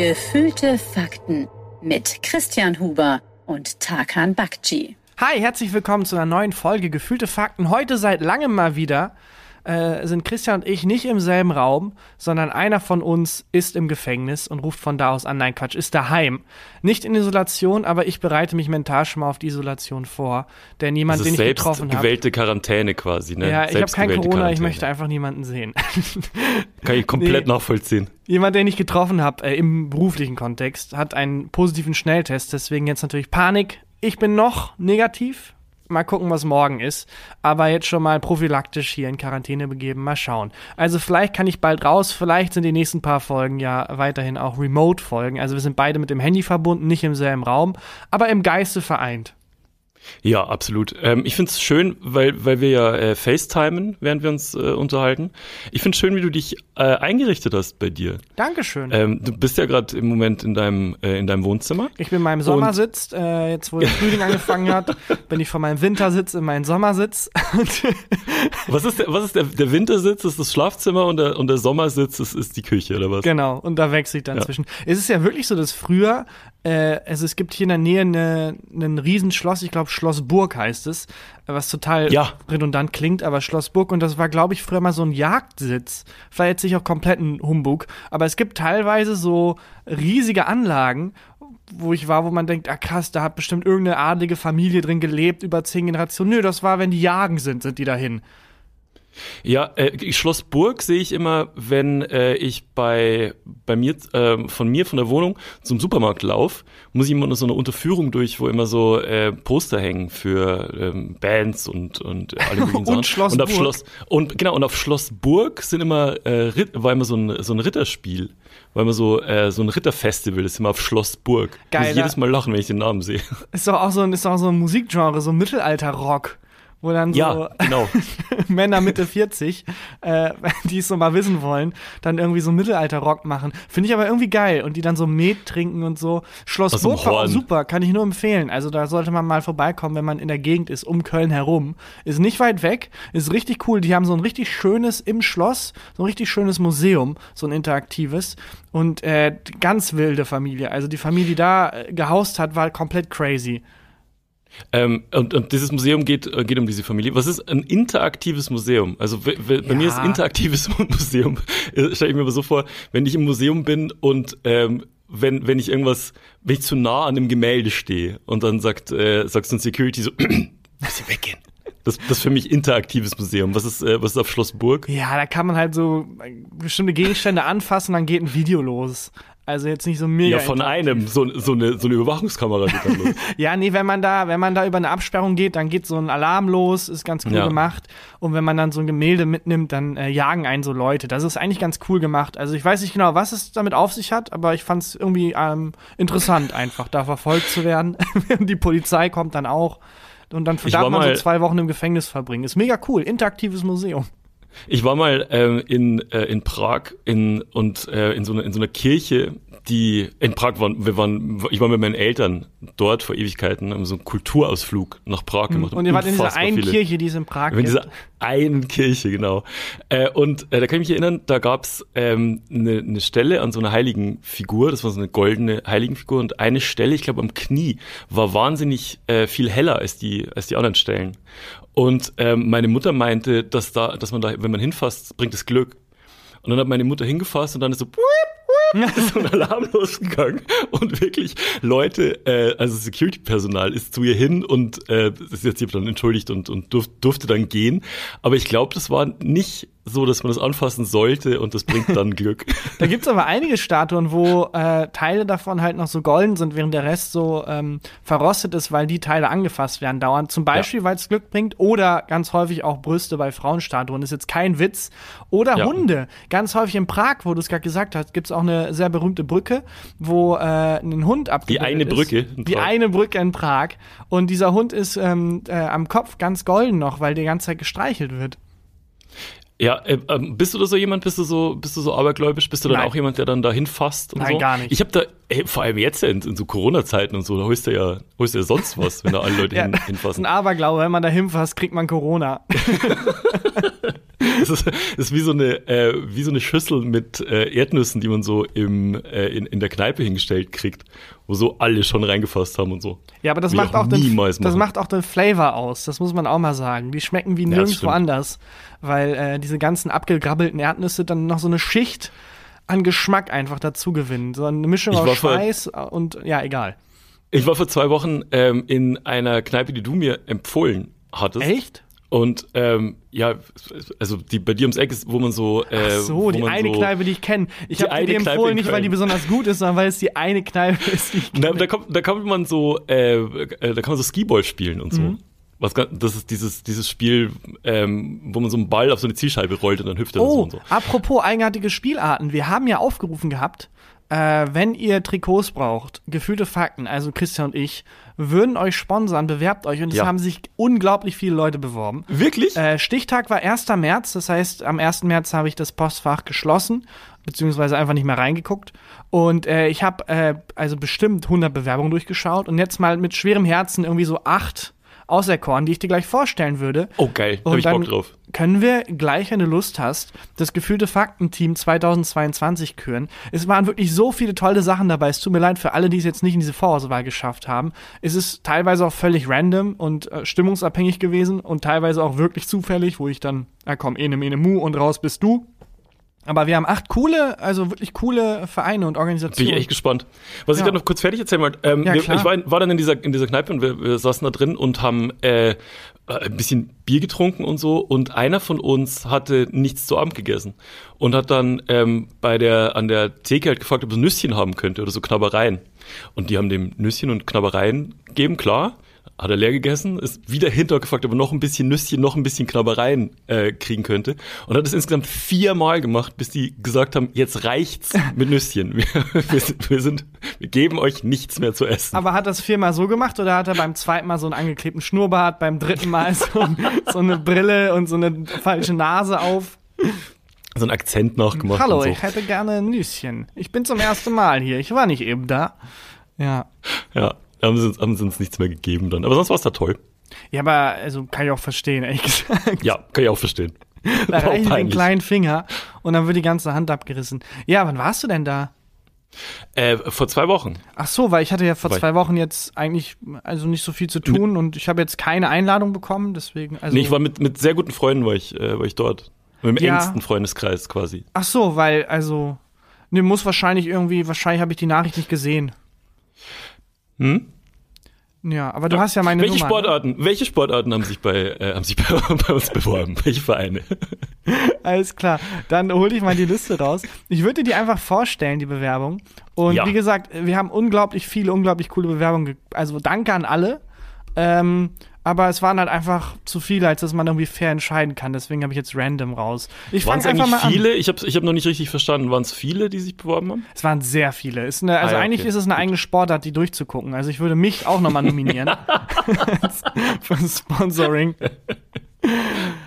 Gefühlte Fakten mit Christian Huber und Tarkan Bakci. Hi, herzlich willkommen zu einer neuen Folge Gefühlte Fakten. Heute seit langem mal wieder äh, sind Christian und ich nicht im selben Raum, sondern einer von uns ist im Gefängnis und ruft von da aus an. Nein, Quatsch, ist daheim. Nicht in Isolation, aber ich bereite mich mental schon mal auf die Isolation vor. Denn jemand, den ich getroffen habe. gewählte Quarantäne quasi, ne? Ja, ich habe kein Corona, Quarantäne. ich möchte einfach niemanden sehen. Kann ich komplett nee. nachvollziehen. Jemand, den ich getroffen habe, äh, im beruflichen Kontext, hat einen positiven Schnelltest, deswegen jetzt natürlich Panik. Ich bin noch negativ, Mal gucken, was morgen ist. Aber jetzt schon mal prophylaktisch hier in Quarantäne begeben. Mal schauen. Also vielleicht kann ich bald raus. Vielleicht sind die nächsten paar Folgen ja weiterhin auch Remote-Folgen. Also wir sind beide mit dem Handy verbunden, nicht im selben Raum, aber im Geiste vereint. Ja, absolut. Ähm, ich finde es schön, weil, weil wir ja äh, FaceTimen, während wir uns äh, unterhalten. Ich finde es schön, wie du dich äh, eingerichtet hast bei dir. Dankeschön. Ähm, du bist ja gerade im Moment in deinem, äh, in deinem Wohnzimmer. Ich bin in meinem Sommersitz. Äh, jetzt, wo der Frühling angefangen hat, bin ich von meinem Wintersitz in meinen Sommersitz. was ist, der, was ist der, der Wintersitz? Ist das Schlafzimmer und der, und der Sommersitz ist, ist die Küche, oder was? Genau, und da wechsle ich dann ja. zwischen. Es ist ja wirklich so, dass früher äh, also es gibt hier in der Nähe eine, ein Riesenschloss, ich glaube Schloss Burg heißt es, was total ja. redundant klingt, aber Schloss Burg und das war, glaube ich, früher mal so ein Jagdsitz. Vielleicht jetzt nicht auch komplett ein Humbug, aber es gibt teilweise so riesige Anlagen, wo ich war, wo man denkt, ah krass, da hat bestimmt irgendeine adlige Familie drin gelebt über zehn Generationen. Nö, das war, wenn die jagen sind, sind die dahin. Ja, äh, Schloss Burg sehe ich immer, wenn äh, ich bei, bei mir, äh, von mir, von der Wohnung zum Supermarkt laufe, muss ich immer noch so eine Unterführung durch, wo immer so äh, Poster hängen für ähm, Bands und, und alle möglichen Sachen. und Schloss und auf Burg. Schloss Und genau, und auf Schloss Burg sind immer, äh, war immer so ein, so ein Ritterspiel. War immer so, äh, so ein Ritterfestival, das ist immer auf Schloss Burg. Geil. Muss ich jedes Mal lachen, wenn ich den Namen sehe. Ist doch auch so ein, ist doch auch so ein Musikgenre, so ein Mittelalter-Rock wo dann so ja, genau. Männer Mitte 40, äh, die es so mal wissen wollen, dann irgendwie so Mittelalter-Rock machen. Finde ich aber irgendwie geil. Und die dann so Met trinken und so. Schloss Burg war auch super, kann ich nur empfehlen. Also da sollte man mal vorbeikommen, wenn man in der Gegend ist, um Köln herum. Ist nicht weit weg, ist richtig cool. Die haben so ein richtig schönes im Schloss, so ein richtig schönes Museum, so ein interaktives. Und äh, ganz wilde Familie. Also die Familie, die da äh, gehaust hat, war komplett crazy. Ähm, und, und, dieses Museum geht, äh, geht um diese Familie. Was ist ein interaktives Museum? Also bei ja. mir ist interaktives Museum, äh, stelle ich mir aber so vor, wenn ich im Museum bin und ähm, wenn, wenn ich irgendwas, wenn ich zu nah an einem Gemälde stehe und dann sagt, äh, sagst du ein Security so, muss ich weggehen. Das, das ist für mich interaktives Museum. Was ist, äh, was ist auf Schloss Burg? Ja, da kann man halt so bestimmte Gegenstände anfassen, dann geht ein Video los. Also jetzt nicht so mega. Ja, von einem, so, so, eine, so eine Überwachungskamera geht dann los. ja, nee, wenn man da, wenn man da über eine Absperrung geht, dann geht so ein Alarm los, ist ganz cool ja. gemacht. Und wenn man dann so ein Gemälde mitnimmt, dann äh, jagen einen so Leute. Das ist eigentlich ganz cool gemacht. Also ich weiß nicht genau, was es damit auf sich hat, aber ich fand es irgendwie ähm, interessant, einfach da verfolgt zu werden. Die Polizei kommt dann auch. Und dann darf man so zwei Wochen im Gefängnis verbringen. Ist mega cool. Interaktives Museum. Ich war mal ähm, in, äh, in Prag in, und äh, in, so einer, in so einer Kirche, die in Prag waren, wir waren, ich war mit meinen Eltern dort vor Ewigkeiten, haben so einen Kulturausflug nach Prag hm. gemacht. Und ihr wart in dieser einen viele. Kirche, die es in Prag gibt. In dieser einen Kirche, genau. Äh, und äh, da kann ich mich erinnern, da gab's ähm, eine, ne Stelle an so einer heiligen Figur, das war so eine goldene Heiligenfigur und eine Stelle, ich glaube am Knie, war wahnsinnig äh, viel heller als die, als die anderen Stellen. Und ähm, meine Mutter meinte, dass da, dass man da, wenn man hinfasst, bringt es Glück. Und dann hat meine Mutter hingefasst und dann ist so, so ein Alarm losgegangen und wirklich Leute, äh, also Security-Personal ist zu ihr hin und äh, ist jetzt hier dann entschuldigt und, und durf, durfte dann gehen. Aber ich glaube, das war nicht so, dass man das anfassen sollte und das bringt dann Glück. da gibt's aber einige Statuen, wo äh, Teile davon halt noch so golden sind, während der Rest so ähm, verrostet ist, weil die Teile angefasst werden dauernd. Zum Beispiel, ja. weil es Glück bringt oder ganz häufig auch Brüste bei Frauenstatuen. Ist jetzt kein Witz. Oder ja. Hunde. Ganz häufig in Prag, wo du es gerade gesagt hast, gibt's auch eine sehr berühmte Brücke, wo äh, ein Hund abgebildet Die eine ist. Brücke. Die eine Brücke in Prag. Und dieser Hund ist ähm, äh, am Kopf ganz golden noch, weil die ganze Zeit gestreichelt wird. Ja, äh, ähm, bist du da so jemand, bist du so, bist du so abergläubisch? Bist du dann Nein. auch jemand, der dann dahin fasst und Nein, so? gar nicht. Ich habe da, ey, vor allem jetzt in, in so Corona-Zeiten und so, da holst du ja, holst du ja sonst was, wenn da alle Leute ja, hin, hinfassen. Ein Aberglaube, wenn man da hinfasst, kriegt man Corona. Das ist, das ist wie so eine äh, wie so eine Schüssel mit äh, Erdnüssen, die man so im äh, in, in der Kneipe hingestellt kriegt, wo so alle schon reingefasst haben und so. Ja, aber das macht auch, den, das macht auch den Flavor aus. Das muss man auch mal sagen. Die schmecken wie nirgendwo ja, anders, weil äh, diese ganzen abgegrabbelten Erdnüsse dann noch so eine Schicht an Geschmack einfach dazu gewinnen. So eine Mischung aus Schweiß und ja, egal. Ich war vor zwei Wochen ähm, in einer Kneipe, die du mir empfohlen hattest. Echt? Und ähm, ja, also die bei dir ums Eck ist, wo man so. Äh, Ach so, die eine so, Kneipe, die ich kenne. Ich habe die empfohlen, nicht weil die besonders gut ist, sondern weil es die eine Kneipe ist, die ich kenne. Da, kommt, da kommt man so, äh, äh, da kann man so Skiball spielen und so. Mhm. Was, das ist dieses, dieses Spiel, ähm, wo man so einen Ball auf so eine Zielscheibe rollt und dann hüpft er oh, so und so. Apropos eigenartige Spielarten, wir haben ja aufgerufen gehabt, äh, wenn ihr Trikots braucht, gefühlte Fakten, also Christian und ich, würden euch sponsern, bewerbt euch. Und es ja. haben sich unglaublich viele Leute beworben. Wirklich? Äh, Stichtag war 1. März, das heißt, am 1. März habe ich das Postfach geschlossen, beziehungsweise einfach nicht mehr reingeguckt. Und äh, ich habe äh, also bestimmt 100 Bewerbungen durchgeschaut und jetzt mal mit schwerem Herzen irgendwie so acht auserkoren, die ich dir gleich vorstellen würde. Oh, geil. Da hab ich Bock drauf. Können wir gleich, wenn du Lust hast, das gefühlte Faktenteam 2022 küren? Es waren wirklich so viele tolle Sachen dabei. Es tut mir leid für alle, die es jetzt nicht in diese Vorauswahl geschafft haben. Es ist teilweise auch völlig random und äh, stimmungsabhängig gewesen und teilweise auch wirklich zufällig, wo ich dann, ja komm, ene, mene, mu und raus bist du. Aber wir haben acht coole, also wirklich coole Vereine und Organisationen. Bin ich echt gespannt. Was ja. ich gerade noch kurz fertig erzählen wollte. Ähm, ja, wir, ich war, war, dann in dieser, in dieser Kneipe und wir, wir saßen da drin und haben äh, ein bisschen Bier getrunken und so. Und einer von uns hatte nichts zu Abend gegessen und hat dann ähm, bei der an der Theke halt gefragt, ob er Nüsschen haben könnte oder so Knabbereien. Und die haben dem Nüsschen und Knabbereien gegeben, klar hat er leer gegessen, ist wieder hintergefragt, ob er noch ein bisschen Nüsschen, noch ein bisschen Knabbereien äh, kriegen könnte. Und hat es insgesamt viermal gemacht, bis die gesagt haben, jetzt reicht's mit Nüsschen. Wir, wir, sind, wir, sind, wir geben euch nichts mehr zu essen. Aber hat das viermal so gemacht oder hat er beim zweiten Mal so einen angeklebten Schnurrbart, beim dritten Mal so, so eine Brille und so eine falsche Nase auf? So einen Akzent nachgemacht. Hallo, so. ich hätte gerne ein Nüsschen. Ich bin zum ersten Mal hier. Ich war nicht eben da. Ja. Ja haben sie, uns, haben sie uns nichts mehr gegeben dann. Aber sonst war es da toll. Ja, aber also kann ich auch verstehen, ehrlich gesagt. Ja, kann ich auch verstehen. Da reicht den kleinen Finger und dann wird die ganze Hand abgerissen. Ja, wann warst du denn da? Äh, vor zwei Wochen. Ach so, weil ich hatte ja vor zwei Wochen jetzt eigentlich also nicht so viel zu tun und ich habe jetzt keine Einladung bekommen, deswegen. Also nee, ich war mit, mit sehr guten Freunden war ich, äh, war ich dort. Mit dem ja. engsten Freundeskreis quasi. Ach so, weil also ne muss wahrscheinlich irgendwie, wahrscheinlich habe ich die Nachricht nicht gesehen. Hm? Ja, aber du ja. hast ja meine welche Nummer. Ne? Sportarten, welche Sportarten haben sich bei, äh, haben sich bei, bei, uns beworben? Welche Vereine? Alles klar. Dann hol ich mal die Liste raus. Ich würde dir die einfach vorstellen, die Bewerbung. Und ja. wie gesagt, wir haben unglaublich viele, unglaublich coole Bewerbungen. Also danke an alle. Ähm, aber es waren halt einfach zu viele, als dass man irgendwie fair entscheiden kann. Deswegen habe ich jetzt random raus. Ich waren es eigentlich mal viele? An. Ich habe ich hab noch nicht richtig verstanden. Waren es viele, die sich beworben haben? Es waren sehr viele. Ist eine, also ah, ja, eigentlich ist es eine Gut. eigene Sportart, die durchzugucken. Also ich würde mich auch nochmal nominieren. Für Sponsoring.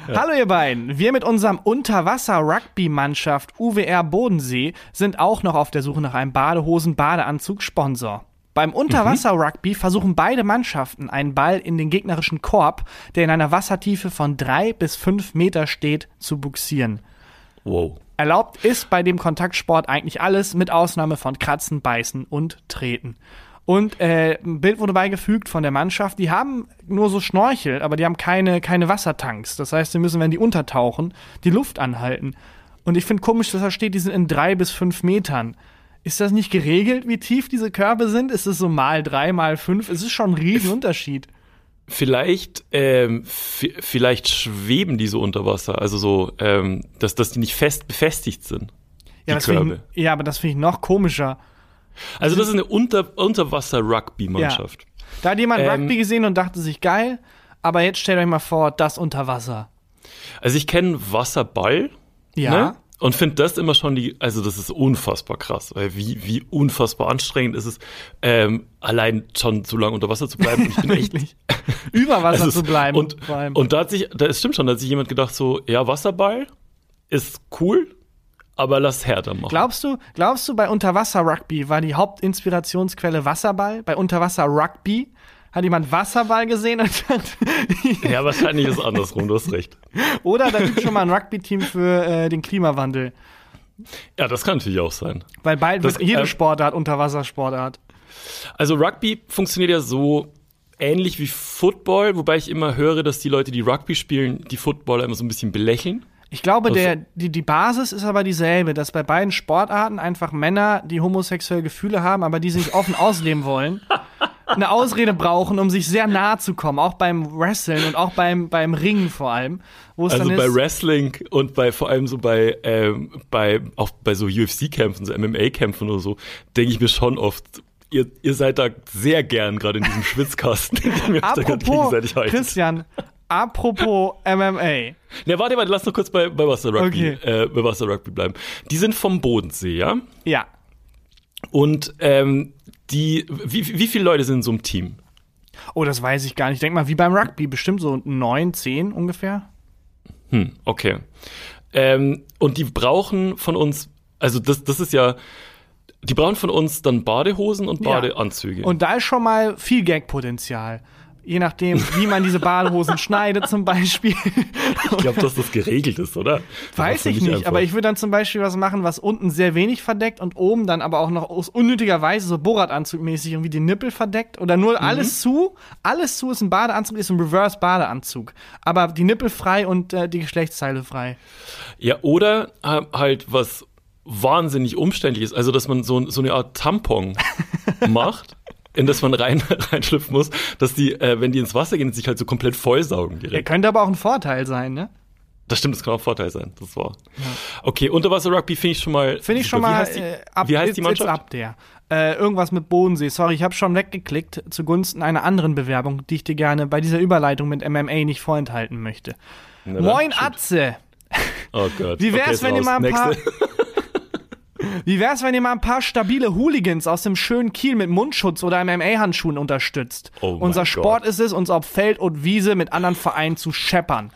Ja. Hallo ihr beiden, wir mit unserem Unterwasser-Rugby-Mannschaft UWR Bodensee sind auch noch auf der Suche nach einem Badehosen-Badeanzug-Sponsor. Beim Unterwasser-Rugby versuchen beide Mannschaften einen Ball in den gegnerischen Korb, der in einer Wassertiefe von drei bis fünf Meter steht, zu buxieren. Wow. Erlaubt ist bei dem Kontaktsport eigentlich alles, mit Ausnahme von Kratzen, Beißen und Treten. Und äh, ein Bild wurde beigefügt von der Mannschaft. Die haben nur so Schnorchel, aber die haben keine, keine Wassertanks. Das heißt, sie müssen, wenn die untertauchen, die Luft anhalten. Und ich finde komisch, dass da steht, die sind in drei bis fünf Metern. Ist das nicht geregelt, wie tief diese Körbe sind? Ist es so mal drei, mal fünf? Es ist schon ein Riesenunterschied. Vielleicht, ähm, vielleicht schweben die so unter Wasser, also so, ähm, dass, dass die nicht fest befestigt sind. Ja, Körbe. Ich, ja aber das finde ich noch komischer. Also das ist eine Unter Unterwasser-Rugby-Mannschaft. Ja. Da hat jemand ähm, Rugby gesehen und dachte sich, geil, aber jetzt stellt euch mal vor, das unter Wasser. Also ich kenne Wasserball. Ja. Ne? Und finde das immer schon die, also das ist unfassbar krass, weil wie, wie unfassbar anstrengend ist es, ähm, allein schon so lange unter Wasser zu bleiben. ich bin echt über Wasser also zu bleiben. Und, und da hat sich, da stimmt schon, da hat sich jemand gedacht so, ja, Wasserball ist cool, aber lass härter machen. Glaubst du, glaubst du, bei Unterwasser-Rugby war die Hauptinspirationsquelle Wasserball? Bei Unterwasser-Rugby Hat jemand Wasserball gesehen? ja, wahrscheinlich ist es andersrum, du hast recht. Oder da gibt es schon mal ein Rugby-Team für äh, den Klimawandel. Ja, das kann natürlich auch sein. Weil bald das, wird jede äh, Sportart Unterwassersportart. Also Rugby funktioniert ja so ähnlich wie Football, wobei ich immer höre, dass die Leute, die Rugby spielen, die Footballer immer so ein bisschen belächeln. Ich glaube, also, der, die, die Basis ist aber dieselbe, dass bei beiden Sportarten einfach Männer, die homosexuelle Gefühle haben, aber die sich offen ausleben wollen, eine Ausrede brauchen, um sich sehr nahe zu kommen, auch beim Wrestling und auch beim, beim Ringen vor allem. also bei ist, Wrestling und bei vor allem so bei, ähm, bei auch bei so UFC-Kämpfen, so MMA-Kämpfen oder so, denke ich mir schon oft, ihr, ihr seid da sehr gern gerade in diesem Schwitzkasten, den wir Apropos, Christian, Apropos MMA. Ne, warte, warte, lass noch kurz bei, bei Wasser Rugby, okay. äh, bei Wasser Rugby bleiben. Die sind vom Bodensee, ja? Ja. Und ähm, die, wie, wie viele Leute sind in so einem Team? Oh, das weiß ich gar nicht. Ich denke mal, wie beim Rugby, bestimmt so neun, zehn ungefähr. Hm, okay. Ähm, und die brauchen von uns, also das, das ist ja, die brauchen von uns dann Badehosen und Badeanzüge. Ja. Und da ist schon mal viel Gagpotenzial je nachdem, wie man diese Badehosen schneidet zum Beispiel. Ich glaube, dass das geregelt ist, oder? Weiß ich nicht, einfach. aber ich würde dann zum Beispiel was machen, was unten sehr wenig verdeckt und oben dann aber auch noch aus unnötiger Weise so Bohrradanzugmäßig irgendwie die Nippel verdeckt oder nur mhm. alles zu. Alles zu ist ein Badeanzug, ist ein Reverse-Badeanzug. Aber die Nippel frei und äh, die Geschlechtsteile frei. Ja, oder äh, halt was wahnsinnig umständlich ist, also dass man so, so eine Art Tampon macht in das man rein, reinschlüpfen muss, dass die, äh, wenn die ins Wasser gehen, sich halt so komplett vollsaugen direkt. Der könnte aber auch ein Vorteil sein, ne? Das stimmt, das kann auch ein Vorteil sein. Das war. Ja. Okay, Unterwasser-Rugby finde ich schon mal. Finde ich schon mal. Wie heißt die, äh, ab, wie heißt die Mannschaft? ab der. Äh, irgendwas mit Bodensee. Sorry, ich habe schon weggeklickt zugunsten einer anderen Bewerbung, die ich dir gerne bei dieser Überleitung mit MMA nicht vorenthalten möchte. Na, Moin Atze! Oh Gott. Wie wär's, okay, wenn ihr mal ein paar. Wie wär's, wenn ihr mal ein paar stabile Hooligans aus dem schönen Kiel mit Mundschutz oder MMA-Handschuhen unterstützt? Oh Unser Sport Gott. ist es, uns auf Feld und Wiese mit anderen Vereinen zu scheppern.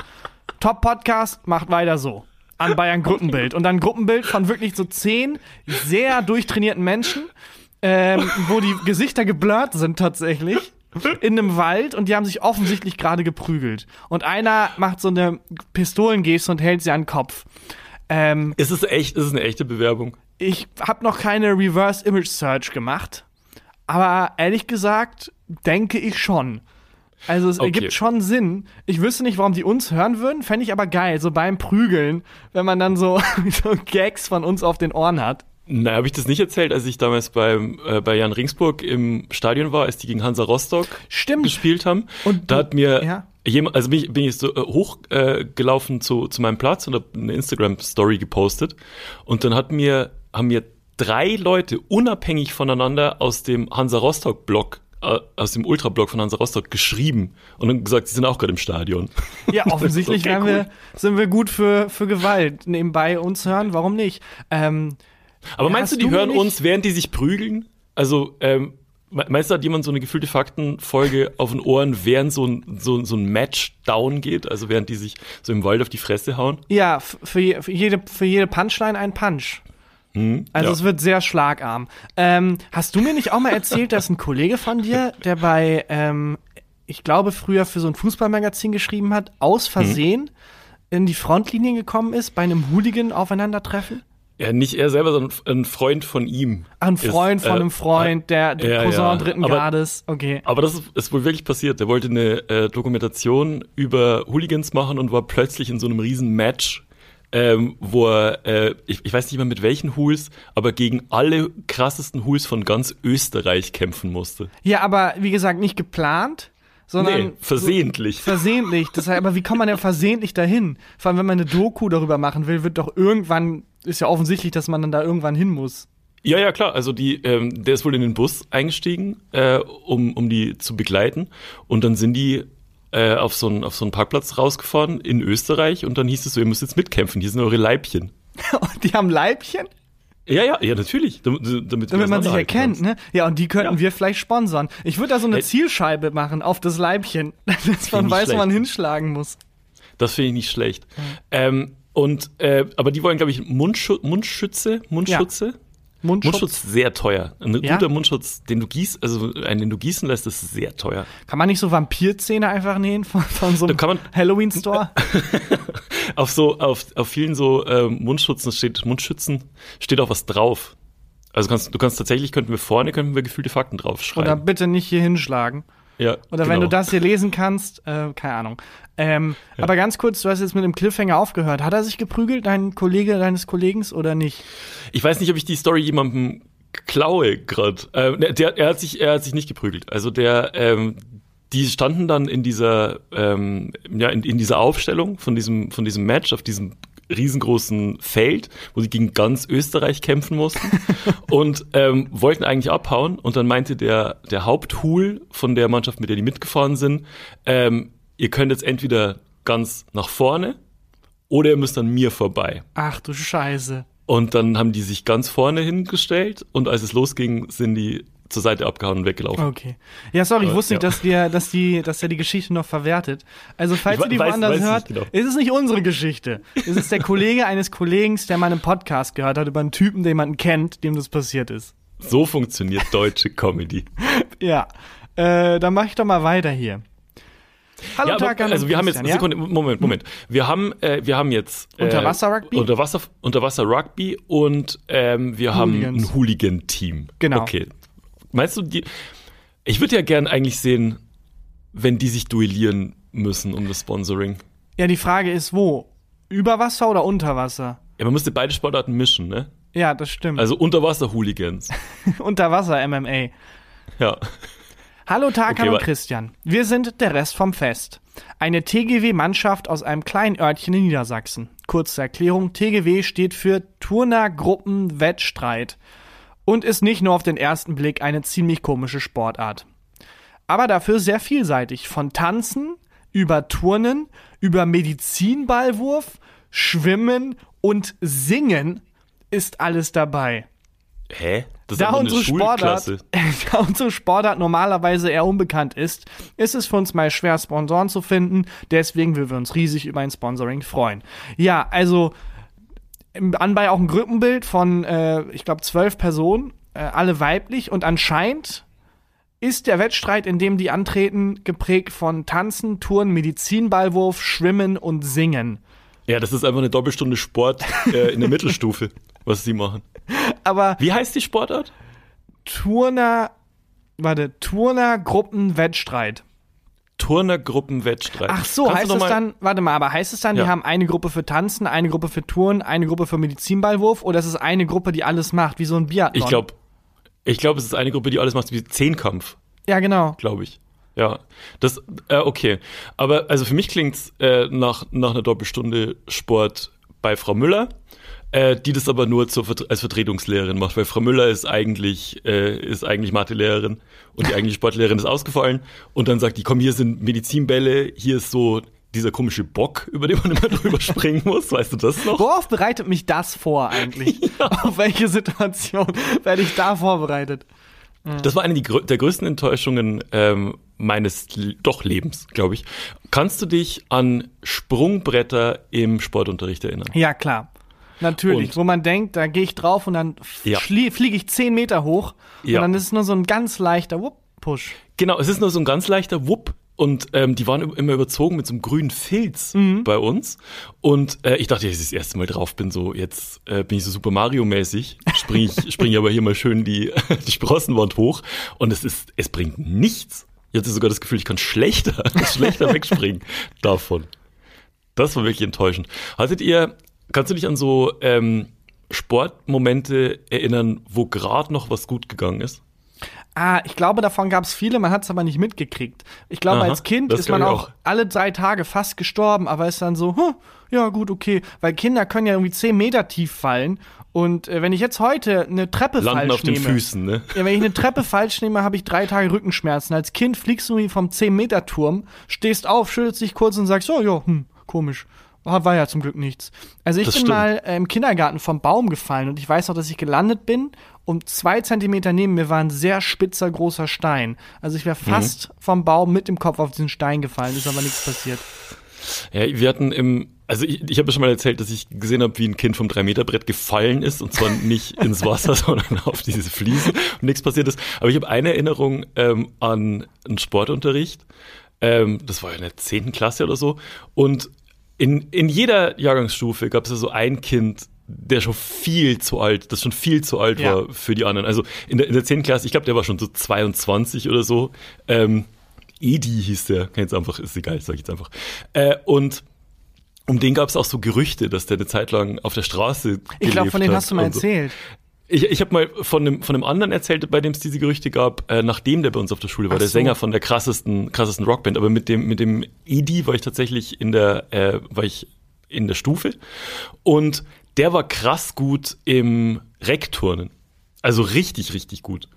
Top-Podcast, macht weiter so. An Bayern Gruppenbild. Und dann Gruppenbild von wirklich so zehn sehr durchtrainierten Menschen, ähm, wo die Gesichter geblurrt sind tatsächlich in einem Wald und die haben sich offensichtlich gerade geprügelt. Und einer macht so eine Pistolengeste und hält sie an den Kopf. Ähm, ist es echt, ist es eine echte Bewerbung? Ich habe noch keine Reverse Image Search gemacht, aber ehrlich gesagt denke ich schon. Also es okay. ergibt schon Sinn. Ich wüsste nicht, warum die uns hören würden, fände ich aber geil, so beim Prügeln, wenn man dann so, so Gags von uns auf den Ohren hat. Na, habe ich das nicht erzählt, als ich damals beim, äh, bei Jan Ringsburg im Stadion war, als die gegen Hansa Rostock Stimmt. gespielt haben. Und da hat mir ja. jemand, also bin ich, bin ich so äh, hochgelaufen äh, zu, zu meinem Platz und habe eine Instagram-Story gepostet. Und dann hat mir haben mir drei Leute unabhängig voneinander aus dem Hansa Rostock-Blog äh, aus dem Ultra-Blog von Hansa Rostock geschrieben und dann gesagt, sie sind auch gerade im Stadion. Ja, offensichtlich okay, cool. wir, sind wir gut für, für Gewalt. Nebenbei uns hören, warum nicht? Ähm, Aber meinst du, die du hören uns, während die sich prügeln? Also, ähm, Meinst du, hat jemand so eine gefühlte Faktenfolge auf den Ohren, während so ein, so, so ein Match down geht? Also während die sich so im Wald auf die Fresse hauen? Ja, für, für, jede, für jede Punchline ein Punch. Hm, also ja. es wird sehr schlagarm. Ähm, hast du mir nicht auch mal erzählt, dass ein Kollege von dir, der bei, ähm, ich glaube, früher für so ein Fußballmagazin geschrieben hat, aus hm. Versehen hm. in die Frontlinie gekommen ist bei einem Hooligan-Aufeinandertreffen? Ja, nicht er selber, sondern ein Freund von ihm. Ach, ein Freund ist, von äh, einem Freund, der, der ja, Cousin ja. dritten aber, Grades, okay. Aber das ist, ist, wohl wirklich passiert. Der wollte eine äh, Dokumentation über Hooligans machen und war plötzlich in so einem riesen Match ähm, wo er, äh, ich, ich, weiß nicht mehr mit welchen Hools, aber gegen alle krassesten Hools von ganz Österreich kämpfen musste. Ja, aber wie gesagt, nicht geplant, sondern nee, versehentlich. So, versehentlich. Das heißt, aber wie kommt man denn versehentlich dahin? Vor allem, wenn man eine Doku darüber machen will, wird doch irgendwann, ist ja offensichtlich, dass man dann da irgendwann hin muss. Ja, ja, klar. Also die, ähm, der ist wohl in den Bus eingestiegen, äh, um, um die zu begleiten. Und dann sind die äh, auf, so einen, auf so einen Parkplatz rausgefahren in Österreich und dann hieß es so, ihr müsst jetzt mitkämpfen, hier sind eure Leibchen. die haben Leibchen? Ja, ja, ja, natürlich. Damit, damit, damit man sich erkennt, ne? Ja, und die könnten ja. wir vielleicht sponsern. Ich würde da so eine Zielscheibe machen auf das Leibchen, dass man weiß, wo man hinschlagen muss. Das finde ich nicht schlecht. Mhm. Ähm, und, äh, aber die wollen, glaube ich, Mundschutze, Mundschütze? Ja. Mundschutz? Mundschutz sehr teuer. Ein ja? guter Mundschutz, den du gießt, also einen, den du gießen lässt, ist sehr teuer. Kann man nicht so Vampirzähne einfach nähen von, von so einem Halloween-Store? auf so, auf, auf vielen so äh, Mundschutzen steht, Mundschützen steht auch was drauf. Also kannst, du kannst tatsächlich, könnten wir vorne, könnten wir gefühlte Fakten draufschreiben. Oder bitte nicht hier hinschlagen. Ja, Oder genau. wenn du das hier lesen kannst, äh, keine Ahnung. Ähm, ja. Aber ganz kurz, du hast jetzt mit dem Cliffhanger aufgehört. Hat er sich geprügelt, dein Kollege deines Kollegen, oder nicht? Ich weiß nicht, ob ich die Story jemandem klaue gerade. Äh, der, er hat sich, er hat sich nicht geprügelt. Also der, ähm, die standen dann in dieser, ähm, ja, in, in dieser Aufstellung von diesem, von diesem Match auf diesem riesengroßen Feld, wo sie gegen ganz Österreich kämpfen mussten und ähm, wollten eigentlich abhauen. Und dann meinte der, der Haupthul von der Mannschaft, mit der die mitgefahren sind, ähm, ihr könnt jetzt entweder ganz nach vorne oder ihr müsst an mir vorbei. Ach du Scheiße. Und dann haben die sich ganz vorne hingestellt und als es losging, sind die zur Seite abgehauen und weggelaufen. Okay. Ja, sorry, ich wusste ja. nicht, dass, wir, dass, die, dass er die Geschichte noch verwertet. Also, falls ich ihr die weiß, woanders weiß hört, genau. ist es nicht unsere Geschichte. Es ist der Kollege eines Kollegen, der mal einen Podcast gehört hat über einen Typen, den man kennt, dem das passiert ist. So funktioniert deutsche Comedy. ja. Äh, dann mache ich doch mal weiter hier. Hallo ja, Tag, also wir haben jetzt ja? Sekunde, Moment, Moment. Wir haben äh, wir haben jetzt äh, Unterwasser Rugby, Unterwasser Unterwasser Rugby und ähm, wir Hooligans. haben ein Hooligan Team. Genau. Okay. Meinst du die Ich würde ja gern eigentlich sehen, wenn die sich duellieren müssen um das Sponsoring. Ja, die Frage ist wo? Über Wasser oder unter Wasser? Ja, man müsste beide Sportarten mischen, ne? Ja, das stimmt. Also Unterwasser Hooligans. Unterwasser MMA. Ja. Hallo Tarkan okay, und Christian. Wir sind der Rest vom Fest. Eine TGW-Mannschaft aus einem kleinen Örtchen in Niedersachsen. Kurze Erklärung, TGW steht für Turner Gruppen Wettstreit und ist nicht nur auf den ersten Blick eine ziemlich komische Sportart. Aber dafür sehr vielseitig. Von Tanzen über Turnen, über Medizinballwurf, Schwimmen und Singen ist alles dabei. Hä? Das ist da unsere, Sportart, da unsere Sportart normalerweise eher unbekannt ist, ist es für uns mal schwer, Sponsoren zu finden. Deswegen würden wir uns riesig über ein Sponsoring freuen. Ja, also anbei auch ein Gruppenbild von, äh, ich glaube, zwölf Personen, äh, alle weiblich und anscheinend ist der Wettstreit, in dem die antreten, geprägt von Tanzen, Touren, Medizinballwurf, Schwimmen und Singen. Ja, das ist einfach eine Doppelstunde Sport äh, in der Mittelstufe, was sie machen. Aber wie heißt die Sportart? Turner, warte, Turner Gruppenwettstreit. Turner Gruppenwettstreit. Ach so, Kannst heißt es dann, warte mal, aber heißt es dann, ja. die haben eine Gruppe für Tanzen, eine Gruppe für Touren, eine Gruppe für Medizinballwurf oder ist es eine Gruppe, die alles macht, wie so ein Biathlon? Ich glaube, ich glaube, es ist eine Gruppe, die alles macht, wie Zehnkampf. Ja, genau. Glaube ich. Ja, das, äh, okay. Aber also für mich klingt's äh, nach, nach einer Doppelstunde Sport bei Frau Müller, äh, die das aber nur zur, als Vertretungslehrerin macht, weil Frau Müller ist eigentlich, äh, ist eigentlich Mathelehrerin und die eigentliche Sportlehrerin ist ausgefallen und dann sagt die, komm, hier sind Medizinbälle, hier ist so dieser komische Bock, über den man immer drüber springen muss, weißt du das noch? Worauf bereitet mich das vor eigentlich? ja. Auf welche Situation werde ich da vorbereitet? Das war eine der größten Enttäuschungen ähm, meines doch Lebens, glaube ich. Kannst du dich an Sprungbretter im Sportunterricht erinnern? Ja, klar. Natürlich, und, wo man denkt, da gehe ich drauf und dann ja. fliege ich zehn Meter hoch ja. und dann ist es nur so ein ganz leichter Wupp-Push. Genau, es ist nur so ein ganz leichter Wupp und ähm, die waren immer überzogen mit so einem grünen Filz mhm. bei uns. Und äh, ich dachte, als ich das erste Mal drauf bin, so jetzt äh, bin ich so Super Mario-mäßig, springe ich, spring ich aber hier mal schön die, die Sprossenwand hoch. Und es ist, es bringt nichts. Ich hatte sogar das Gefühl, ich kann schlechter, schlechter wegspringen davon. Das war wirklich enttäuschend. Hattet ihr, kannst du dich an so ähm, Sportmomente erinnern, wo gerade noch was gut gegangen ist? Ah, ich glaube, davon gab es viele, man hat es aber nicht mitgekriegt. Ich glaube, Aha, als Kind ist man auch, auch, alle drei Tage fast gestorben, aber ist dann so, hm, ja gut, okay. Weil Kinder können ja irgendwie zehn Meter tief fallen. Und äh, wenn ich jetzt heute eine Treppe Landen falsch auf nehme, den Füßen, ne? Ja, wenn ich eine Treppe falsch nehme, habe ich drei Tage Rückenschmerzen. Als Kind fliegst du wie vom 10-Meter-Turm, stehst auf, schüttelst dich kurz und sagst, oh ja, hm, komisch. War ja zum Glück nichts. Also ich das bin stimmt. mal äh, im Kindergarten vom Baum gefallen und ich weiß noch, dass ich gelandet bin und zwei Zentimeter neben mir war ein sehr spitzer großer Stein. Also ich wäre mhm. fast mhm. vom Baum mit dem Kopf auf diesen Stein gefallen, ist aber nichts passiert. Ja, wir hatten im, Also ich, ich habe ja schon mal erzählt, dass ich gesehen habe, wie ein Kind vom 3-Meter-Brett gefallen ist und zwar nicht ins Wasser, sondern auf diese Fliesen und nichts passiert ist. Aber ich habe eine Erinnerung ähm, an einen Sportunterricht. Ähm, das war ja in der 10. Klasse oder so. Und in, in jeder Jahrgangsstufe gab es ja so ein Kind, der schon viel zu alt, das schon viel zu alt ja. war für die anderen. Also in der, in der 10. Klasse, ich glaube, der war schon so 22 oder so. Ähm, Edi hieß der, kann jetzt einfach, ist egal, sag ich jetzt einfach. Äh, und um den gab es auch so Gerüchte, dass der eine Zeit lang auf der Straße Ich glaube, von dem hast du mal erzählt. Ich, ich habe mal von einem, von einem anderen erzählt, bei dem es diese Gerüchte gab, äh, nachdem der bei uns auf der Schule war, Ach der so. Sänger von der krassesten, krassesten Rockband. Aber mit dem, mit dem Edi war ich tatsächlich in der, äh, war ich in der Stufe. Und der war krass gut im Reckturnen. Also richtig, richtig gut.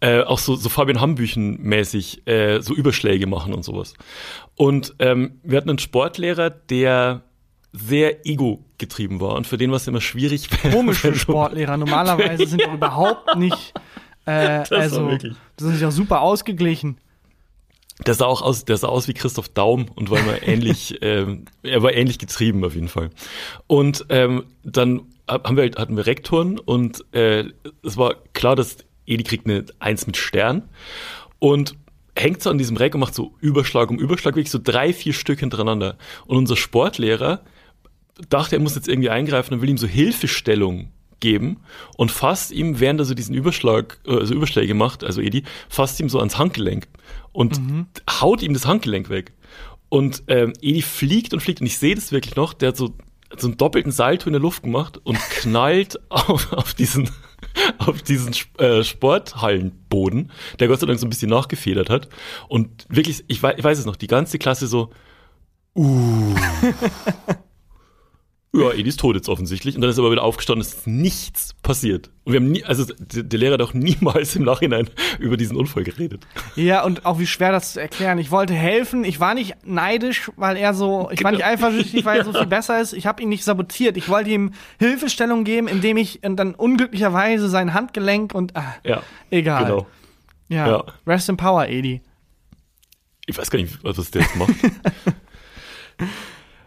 Äh, auch so, so Fabian Hambüchen mäßig, äh, so Überschläge machen und sowas. Und ähm, wir hatten einen Sportlehrer, der sehr ego-getrieben war und für den war es immer schwierig. Komische Sportlehrer. Normalerweise sind doch überhaupt nicht, äh, das also, das sind ja super ausgeglichen. Der sah auch aus, der sah aus wie Christoph Daum und war immer ähnlich, ähm, er war ähnlich getrieben auf jeden Fall. Und ähm, dann haben wir, halt, hatten wir Rektoren und äh, es war klar, dass Edi kriegt eine Eins mit Stern und hängt so an diesem Reck und macht so Überschlag um Überschlag, wirklich so drei, vier Stück hintereinander. Und unser Sportlehrer dachte, er muss jetzt irgendwie eingreifen und will ihm so Hilfestellung geben und fasst ihm, während er so diesen Überschlag, also Überschläge macht, also Edi, fasst ihm so ans Handgelenk und mhm. haut ihm das Handgelenk weg. Und ähm, Edi fliegt und fliegt und ich sehe das wirklich noch, der hat so, so einen doppelten Salto in der Luft gemacht und knallt auf, auf diesen auf diesen äh, Sporthallenboden, der Gott sei Dank so ein bisschen nachgefedert hat. Und wirklich, ich weiß, ich weiß es noch, die ganze Klasse so, uh. ja, Edi ist tot jetzt offensichtlich. Und dann ist er aber wieder aufgestanden, es ist nichts passiert. Und wir haben nie, also der Lehrer hat auch niemals im Nachhinein über diesen Unfall geredet. Ja, und auch wie schwer das zu erklären. Ich wollte helfen, ich war nicht neidisch, weil er so, ich genau. war nicht genau. eifersüchtig, weil er so viel besser ist. Ich habe ihn nicht sabotiert. Ich wollte ihm Hilfestellung geben, indem ich dann unglücklicherweise sein Handgelenk und ah, ja, egal. Genau. Ja. ja. Rest in Power, Edi. Ich weiß gar nicht, was der jetzt macht.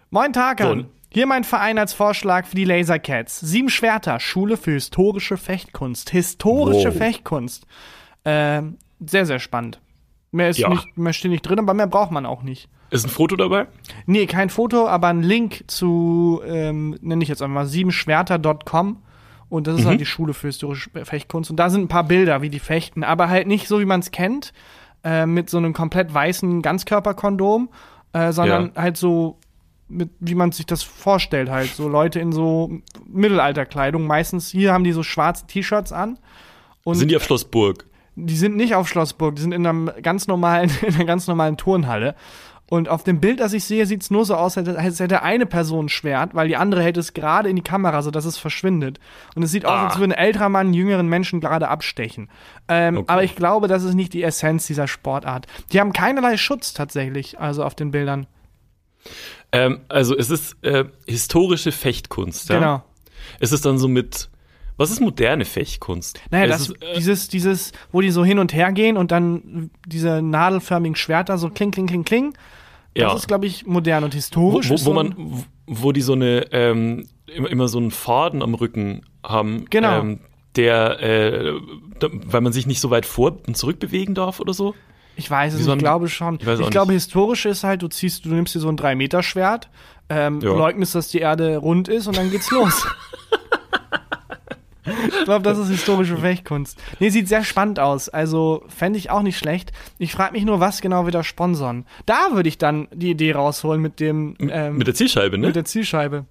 Moin Tarkan. So, hier mein Verein als Vorschlag für die Lasercats. Sieben Schwerter, Schule für historische Fechtkunst. Historische wow. Fechtkunst. Äh, sehr, sehr spannend. Mehr ist ja. nicht, mehr steht nicht drin, aber mehr braucht man auch nicht. Ist ein Foto dabei? Nee, kein Foto, aber ein Link zu, ähm, nenne ich jetzt einmal, siebenschwerter.com. Und das ist mhm. halt die Schule für historische Fechtkunst. Und da sind ein paar Bilder, wie die fechten, aber halt nicht so, wie man es kennt, äh, mit so einem komplett weißen Ganzkörperkondom, äh, sondern ja. halt so mit, wie man sich das vorstellt, halt. So Leute in so Mittelalterkleidung. Meistens hier haben die so schwarze T-Shirts an. Sind die auf Schlossburg? Die sind nicht auf Schlossburg, die sind in einem ganz normalen, in einer ganz normalen Turnhalle. Und auf dem Bild, das ich sehe, sieht es nur so aus, als hätte eine Person ein Schwert, weil die andere hält es gerade in die Kamera, sodass es verschwindet. Und es sieht ah. aus, als würde ein älterer Mann jüngeren Menschen gerade abstechen. Ähm, okay. Aber ich glaube, das ist nicht die Essenz dieser Sportart. Die haben keinerlei Schutz tatsächlich, also auf den Bildern. Ähm, also es ist äh, historische Fechtkunst. Ja? Genau. Es ist dann so mit was ist moderne Fechtkunst? Naja, das, ist, äh, dieses, dieses, wo die so hin und her gehen und dann diese nadelförmigen Schwerter so kling, kling, kling, kling. Das ja. ist, glaube ich, modern und historisch. Wo, wo, wo man, wo die so eine, ähm, immer, immer so einen Faden am Rücken haben. Genau. Ähm, der, äh, weil man sich nicht so weit vor und zurück bewegen darf oder so. Ich weiß es, so ich glaube schon. Ich, ich glaube, historisch ist halt, du ziehst, du nimmst dir so ein 3-Meter-Schwert, ähm, ja. leugnest, dass die Erde rund ist und dann geht's los. ich glaube, das ist historische Fechtkunst. Nee, sieht sehr spannend aus. Also fände ich auch nicht schlecht. Ich frage mich nur, was genau wir da sponsern. Da würde ich dann die Idee rausholen mit dem. Ähm, mit der Zielscheibe, ne? Mit der Zielscheibe.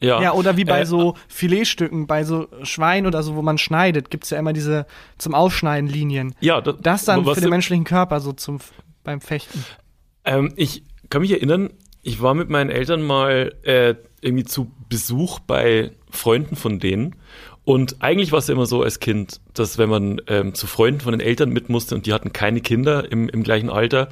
Ja. ja, oder wie bei äh, so Filetstücken, bei so Schwein oder so, wo man schneidet, gibt es ja immer diese zum Aufschneiden Linien. Ja, das, das dann für den menschlichen Körper so zum beim Fechten. Ähm, ich kann mich erinnern, ich war mit meinen Eltern mal äh, irgendwie zu Besuch bei Freunden von denen. Und eigentlich war es ja immer so als Kind, dass wenn man ähm, zu Freunden von den Eltern mit musste und die hatten keine Kinder im, im gleichen Alter,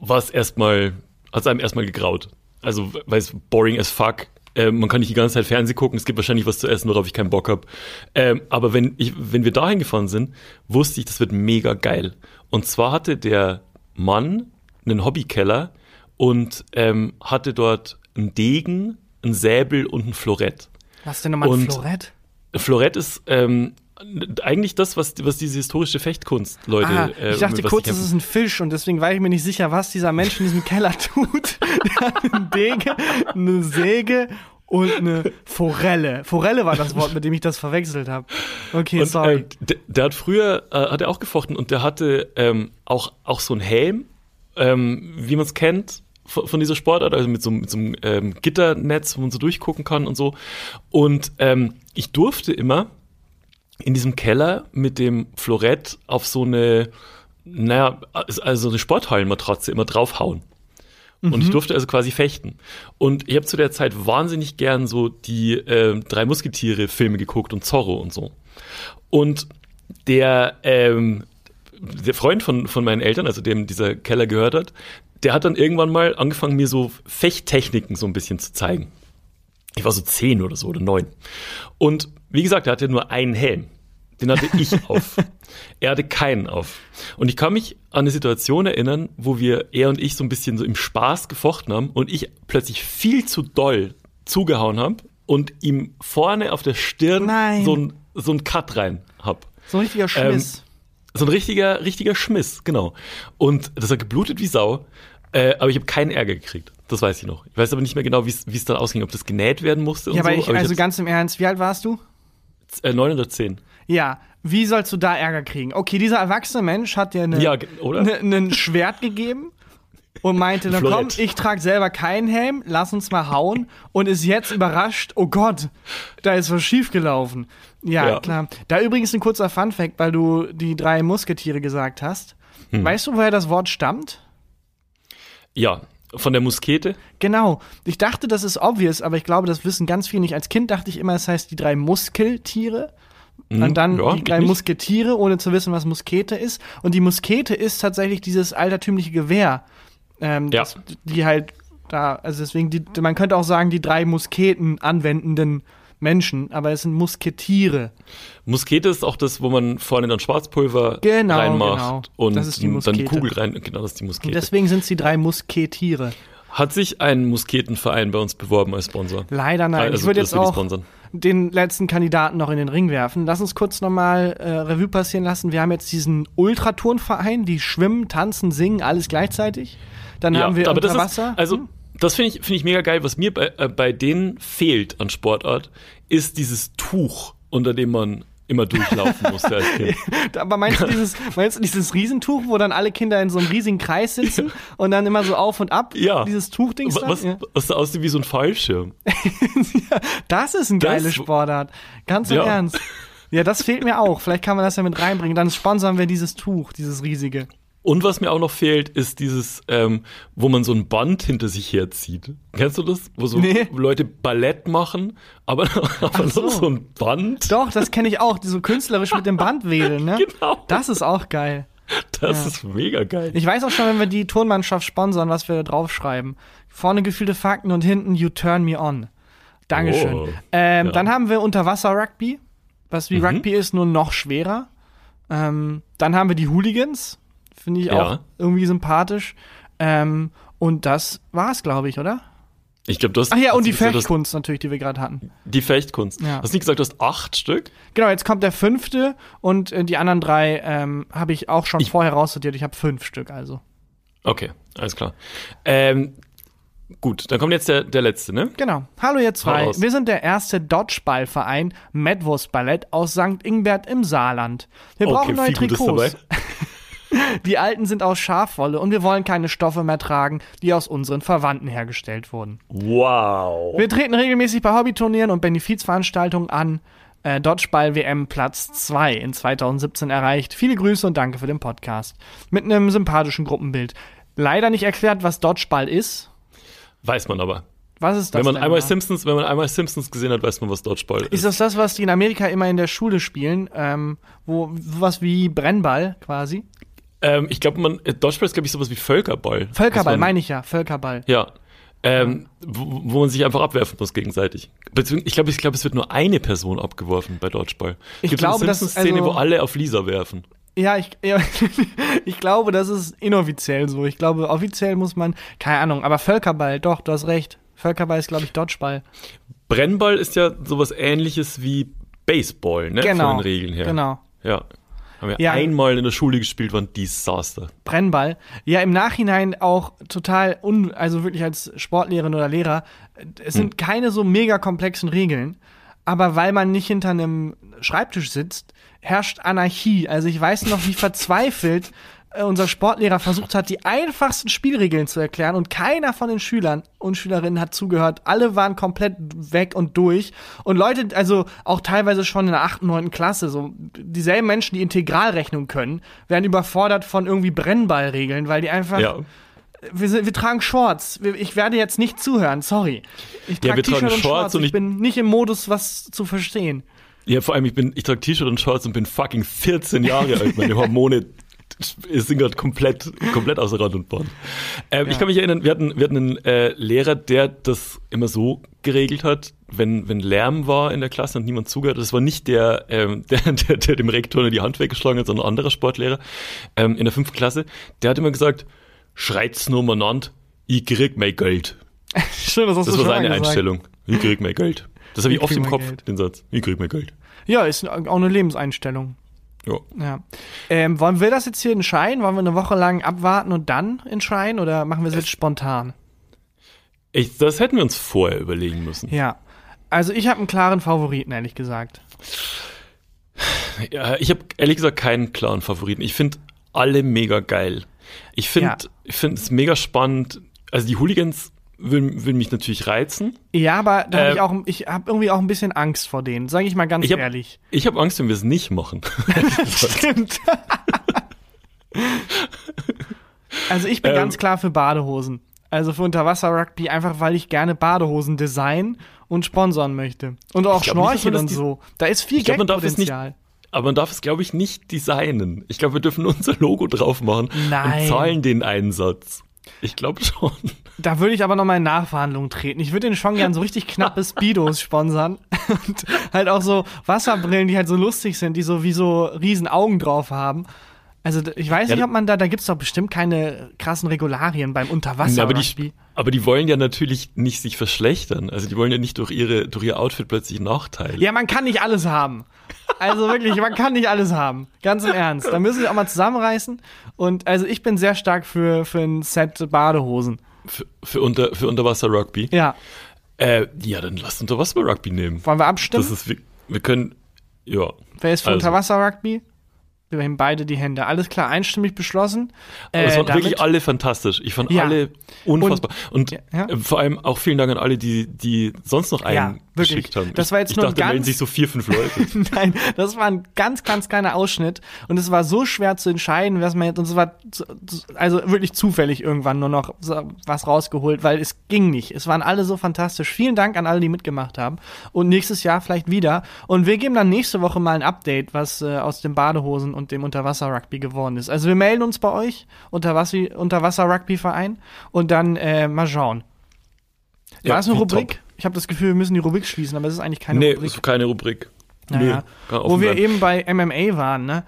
war es erstmal, hat es einem erstmal gegraut. Also, weil es boring as fuck äh, man kann nicht die ganze Zeit Fernsehen gucken, es gibt wahrscheinlich was zu essen, worauf ich keinen Bock habe. Ähm, aber wenn, ich, wenn wir dahin gefahren sind, wusste ich, das wird mega geil. Und zwar hatte der Mann einen Hobbykeller und ähm, hatte dort einen Degen ein Säbel und ein Florett. Was denn nochmal ein Florett? Florett ist ähm, eigentlich das, was, was diese historische Fechtkunst, Leute. Ah, ich dachte äh, kurz, es ist ein Fisch und deswegen war ich mir nicht sicher, was dieser Mensch in diesem Keller tut. Der hat eine Dege, eine Säge und eine Forelle. Forelle war das Wort, mit dem ich das verwechselt habe. Okay, und, sorry. Äh, der, der, hat früher, äh, hat er auch gefochten und der hatte ähm, auch, auch so einen Helm, ähm, wie man es kennt, von, von, dieser Sportart, also mit so, mit so einem ähm, Gitternetz, wo man so durchgucken kann und so. Und ähm, ich durfte immer in diesem Keller mit dem Florett auf so eine, naja, also eine Sporthallenmatratze immer draufhauen. Mhm. Und ich mhm. durfte also quasi fechten. Und ich habe zu der Zeit wahnsinnig gern so die äh, drei Musketiere-Filme geguckt und Zorro und so. Und der, ähm, der Freund von, von meinen Eltern, also dem dieser Keller gehört hat, der hat dann irgendwann mal angefangen, mir so Fechttechniken so ein bisschen zu zeigen. Ich war so zehn oder so oder neun. Und wie gesagt, er hatte nur einen Helm. Den hatte ich auf. Er hatte keinen auf. Und ich kann mich an eine Situation erinnern, wo wir, er und ich, so ein bisschen so im Spaß gefochten haben und ich plötzlich viel zu doll zugehauen habe und ihm vorne auf der Stirn Nein. so ein, so ein Cut rein hab. So ein richtiger ähm, Schmiss. Ähm, so ein richtiger, richtiger Schmiss, genau. Und das hat geblutet wie Sau, äh, aber ich habe keinen Ärger gekriegt. Das weiß ich noch. Ich weiß aber nicht mehr genau, wie es dann ausging, ob das genäht werden musste. Ja, aber, so. ich, aber also ganz im Ernst, wie alt warst du? Äh, 910. Ja, wie sollst du da Ärger kriegen? Okay, dieser erwachsene Mensch hat dir ein ja, ne, ne, Schwert gegeben und meinte, dann komm, ich trage selber keinen Helm, lass uns mal hauen und ist jetzt überrascht, oh Gott, da ist was schiefgelaufen. Ja, ja. klar. Da übrigens ein kurzer Funfact, weil du die drei Musketiere gesagt hast. Hm. Weißt du, woher das Wort stammt? Ja, von der Muskete? Genau. Ich dachte, das ist obvious, aber ich glaube, das wissen ganz viele nicht. Als Kind dachte ich immer, es heißt die drei Muskeltiere. Mhm, und dann ja, die drei Musketiere, ohne zu wissen, was Muskete ist. Und die Muskete ist tatsächlich dieses altertümliche Gewehr. Ähm, ja. das, die halt da, also deswegen, die, man könnte auch sagen, die drei Musketen anwendenden Menschen, aber es sind Musketiere. Muskete ist auch das, wo man vorne dann Schwarzpulver genau, reinmacht genau. und dann die Kugel rein. Genau, das ist die Muskete. Und deswegen sind es die drei Musketiere. Hat sich ein Musketenverein bei uns beworben als Sponsor? Leider nein. Also, ich würde jetzt auch den letzten Kandidaten noch in den Ring werfen. Lass uns kurz nochmal äh, Revue passieren lassen. Wir haben jetzt diesen Ultraturnverein, die schwimmen, tanzen, singen, alles gleichzeitig. Dann ja, haben wir aber unter Wasser. Ist, also hm? Das finde ich, finde ich mega geil. Was mir bei, äh, bei denen fehlt an Sportart, ist dieses Tuch, unter dem man immer durchlaufen musste als Kind. Aber meinst du, dieses, meinst du dieses Riesentuch, wo dann alle Kinder in so einem riesigen Kreis sitzen ja. und dann immer so auf und ab? Ja. Dieses Tuchding. Was, ja. was aussieht wie so ein Fallschirm. ja, das ist ein geile Sportart. Ganz im. Ernst. Ja, das fehlt mir auch. Vielleicht kann man das ja mit reinbringen. Dann sponsern wir dieses Tuch, dieses riesige. Und was mir auch noch fehlt, ist dieses, ähm, wo man so ein Band hinter sich herzieht. Kennst du das? Wo so nee. Leute Ballett machen, aber, aber so. so ein Band. Doch, das kenne ich auch, die so künstlerisch mit dem Band wählen, ne? Genau. Das ist auch geil. Das ja. ist mega geil. Ich weiß auch schon, wenn wir die Tonmannschaft sponsern, was wir da draufschreiben. Vorne gefühlte Fakten und hinten You Turn Me On. Dankeschön. Oh, ähm, ja. Dann haben wir Unterwasser-Rugby, was wie mhm. Rugby ist, nur noch schwerer. Ähm, dann haben wir die Hooligans, Finde ich ja. auch irgendwie sympathisch. Ähm, und das war's, glaube ich, oder? Ich glaube, du hast. Ach ja, und die Fechtkunst natürlich, die wir gerade hatten. Die Fechtkunst. Ja. Hast du nicht gesagt, du hast acht Stück? Genau, jetzt kommt der fünfte und äh, die anderen drei ähm, habe ich auch schon ich vorher raussortiert. Ich habe fünf Stück, also. Okay, alles klar. Ähm, gut, dann kommt jetzt der, der letzte, ne? Genau. Hallo ihr zwei. Wir sind der erste Dodgeball-Verein Medwurst Ballett aus St. Ingbert im Saarland. Wir brauchen okay, neue Trikots. Die alten sind aus Schafwolle und wir wollen keine Stoffe mehr tragen, die aus unseren Verwandten hergestellt wurden. Wow. Wir treten regelmäßig bei Hobbyturnieren und Benefizveranstaltungen an. Äh, Dodgeball WM Platz 2 in 2017 erreicht. Viele Grüße und danke für den Podcast. Mit einem sympathischen Gruppenbild. Leider nicht erklärt, was Dodgeball ist. Weiß man aber. Was ist das? Wenn man einmal Simpsons, wenn man einmal Simpsons gesehen hat, weiß man, was Dodgeball ist. Ist das das, was die in Amerika immer in der Schule spielen? Ähm, wo was wie Brennball quasi? Ähm, ich glaube, man, äh, Dodgeball ist, glaube ich, sowas wie Völkerball. Völkerball, meine ich ja, Völkerball. Ja. Ähm, wo, wo, man sich einfach abwerfen muss gegenseitig. Ich glaube, ich glaube, es wird nur eine Person abgeworfen bei Dodgeball. Ich Gibt glaube, das ist eine Szene, also, wo alle auf Lisa werfen. Ja, ich, ja, ich glaube, das ist inoffiziell so. Ich glaube, offiziell muss man, keine Ahnung, aber Völkerball, doch, du hast recht. Völkerball ist, glaube ich, Dodgeball. Brennball ist ja sowas ähnliches wie Baseball, ne? Genau. Von den Regeln her. Genau. Ja. Haben wir Ja. einmal in der Schule gespielt, war ein Desaster. Brennball. Ja, im Nachhinein auch total un, also wirklich als Sportlehrerin oder Lehrer, es sind keine so mega komplexen Regeln, aber weil man nicht hinter einem Schreibtisch sitzt, herrscht Anarchie. Also ich weiß noch, wie verzweifelt unser Sportlehrer versucht hat, die einfachsten Spielregeln zu erklären und keiner von den Schülern und Schülerinnen hat zugehört. Alle waren komplett weg und durch. Und Leute, also auch teilweise schon in der 8., 9. Klasse, so dieselben Menschen, die Integralrechnung können, werden überfordert von irgendwie Brennballregeln, weil die einfach Ja. wir, sind, wir tragen Shorts. Ich werde jetzt nicht zuhören, sorry. Ich Ja, trage wir tragen T-Shirt und Shorts Shorts. und ich ich- bin nicht im Modus, was zu verstehen. Ja, vor allem, ich bin, ich trage T-Shirt und Shorts und bin fucking 14 Jahre alt. Meine Hormone sind gerade komplett, komplett außer Rand und Band. Ähm, Ich kann mich erinnern, wir hatten, wir hatten einen äh, Lehrer, der das immer so geregelt hat, wenn, wenn Lärm war in der Klasse und niemand zugehört. Das war nicht der, ähm, der, der, der dem Rektor nur die Hand weggeschlagen hat, sondern ein anderer Sportlehrer ähm, in der fünften Klasse. Der hat immer gesagt, schreit's nur umeinander, ich krieg mein Geld. Schön, das hast Das du war schon seine mal gesagt. Einstellung. Ich krieg mein Geld. Das habe ich Ich oft im Kopf, Geld. den Satz. Ich krieg mein Geld. Ja, ist auch eine Lebenseinstellung. Ja. Ja. Ähm, wollen wir das jetzt hier entscheiden? Wollen wir eine Woche lang abwarten und dann entscheiden? Oder machen wir es jetzt spontan? Ich, das hätten wir uns vorher überlegen müssen. Ja. Also ich habe einen klaren Favoriten, ehrlich gesagt. Ja, ich habe ehrlich gesagt keinen klaren Favoriten. Ich finde alle mega geil. Ich finde Ja. ich finde es mega spannend. Also die Hooligans würden, würden mich natürlich reizen. Ja, aber da hab Ähm, ich auch, ich habe irgendwie auch ein bisschen Angst vor denen, sage ich mal ganz Ich hab- ehrlich. Ich habe Angst, wenn wir es nicht machen. Stimmt. also ich bin Ähm. ganz klar für Badehosen. Also für Unterwasser-Rugby, einfach weil ich gerne Badehosen design und sponsern möchte. Und auch Ich glaub nicht, dass Schnorchel man das und so. Da ist viel Gagpotenzial. Aber man darf es, glaube ich, nicht designen. Ich glaube, wir dürfen unser Logo drauf machen Nein. und zahlen den Einsatz. Ich glaube schon. Da würde ich aber nochmal in Nachverhandlungen treten. Ich würde den schon gern so richtig knappe Speedos sponsern. Und halt auch so Wasserbrillen, die halt so lustig sind, die so wie so riesen Augen drauf haben. Also ich weiß Ja, nicht, ob man da, da gibt's doch bestimmt keine krassen Regularien beim Ja, aber, Unterwasser-Rugby. die, aber die wollen ja natürlich nicht sich verschlechtern. Also die wollen ja nicht durch ihre durch ihr Outfit plötzlich Nachteile. Ja, man kann nicht alles haben. Also wirklich, man kann nicht alles haben. Ganz im Ernst. Da müssen wir auch mal zusammenreißen. Und also ich bin sehr stark für, für ein Set Badehosen. Für, für, unter, für Unterwasser-Rugby. Ja. Äh, ja, dann lasst Unterwasser-Rugby nehmen. Wollen wir abstimmen? Das ist, wir, wir können, ja. Wer ist für also. Unterwasser-Rugby? Wir heben beide die Hände. Alles klar, einstimmig beschlossen. Aber es Äh, waren damit- wirklich alle fantastisch. Ich fand Ja. alle unfassbar. Und, Ja, ja. äh, vor allem auch vielen Dank an alle, die, die sonst noch einen wirklich. geschickt haben. Das war jetzt ich, nur ich dachte, ein melden ganz- sich so vier, fünf Leute. Nein, das war ein ganz, ganz kleiner Ausschnitt und es war so schwer zu entscheiden, was man jetzt, und es war also wirklich zufällig irgendwann nur noch was rausgeholt, weil es ging nicht. Es waren alle so fantastisch. Vielen Dank an alle, die mitgemacht haben und nächstes Jahr vielleicht wieder. Und wir geben dann nächste Woche mal ein Update, was äh, aus den Badehosen und dem Unterwasser-Rugby geworden ist. Also wir melden uns bei euch, Unterwasser- Unterwasser-Rugby-Verein und dann äh, mal schauen. Ja, war es eine top. Rubrik? Ich habe das Gefühl, wir müssen die Rubrik schließen, aber es ist eigentlich keine nee, Rubrik. ist keine Rubrik. Naja, kann wo wir bleiben. eben bei MMA waren, ne?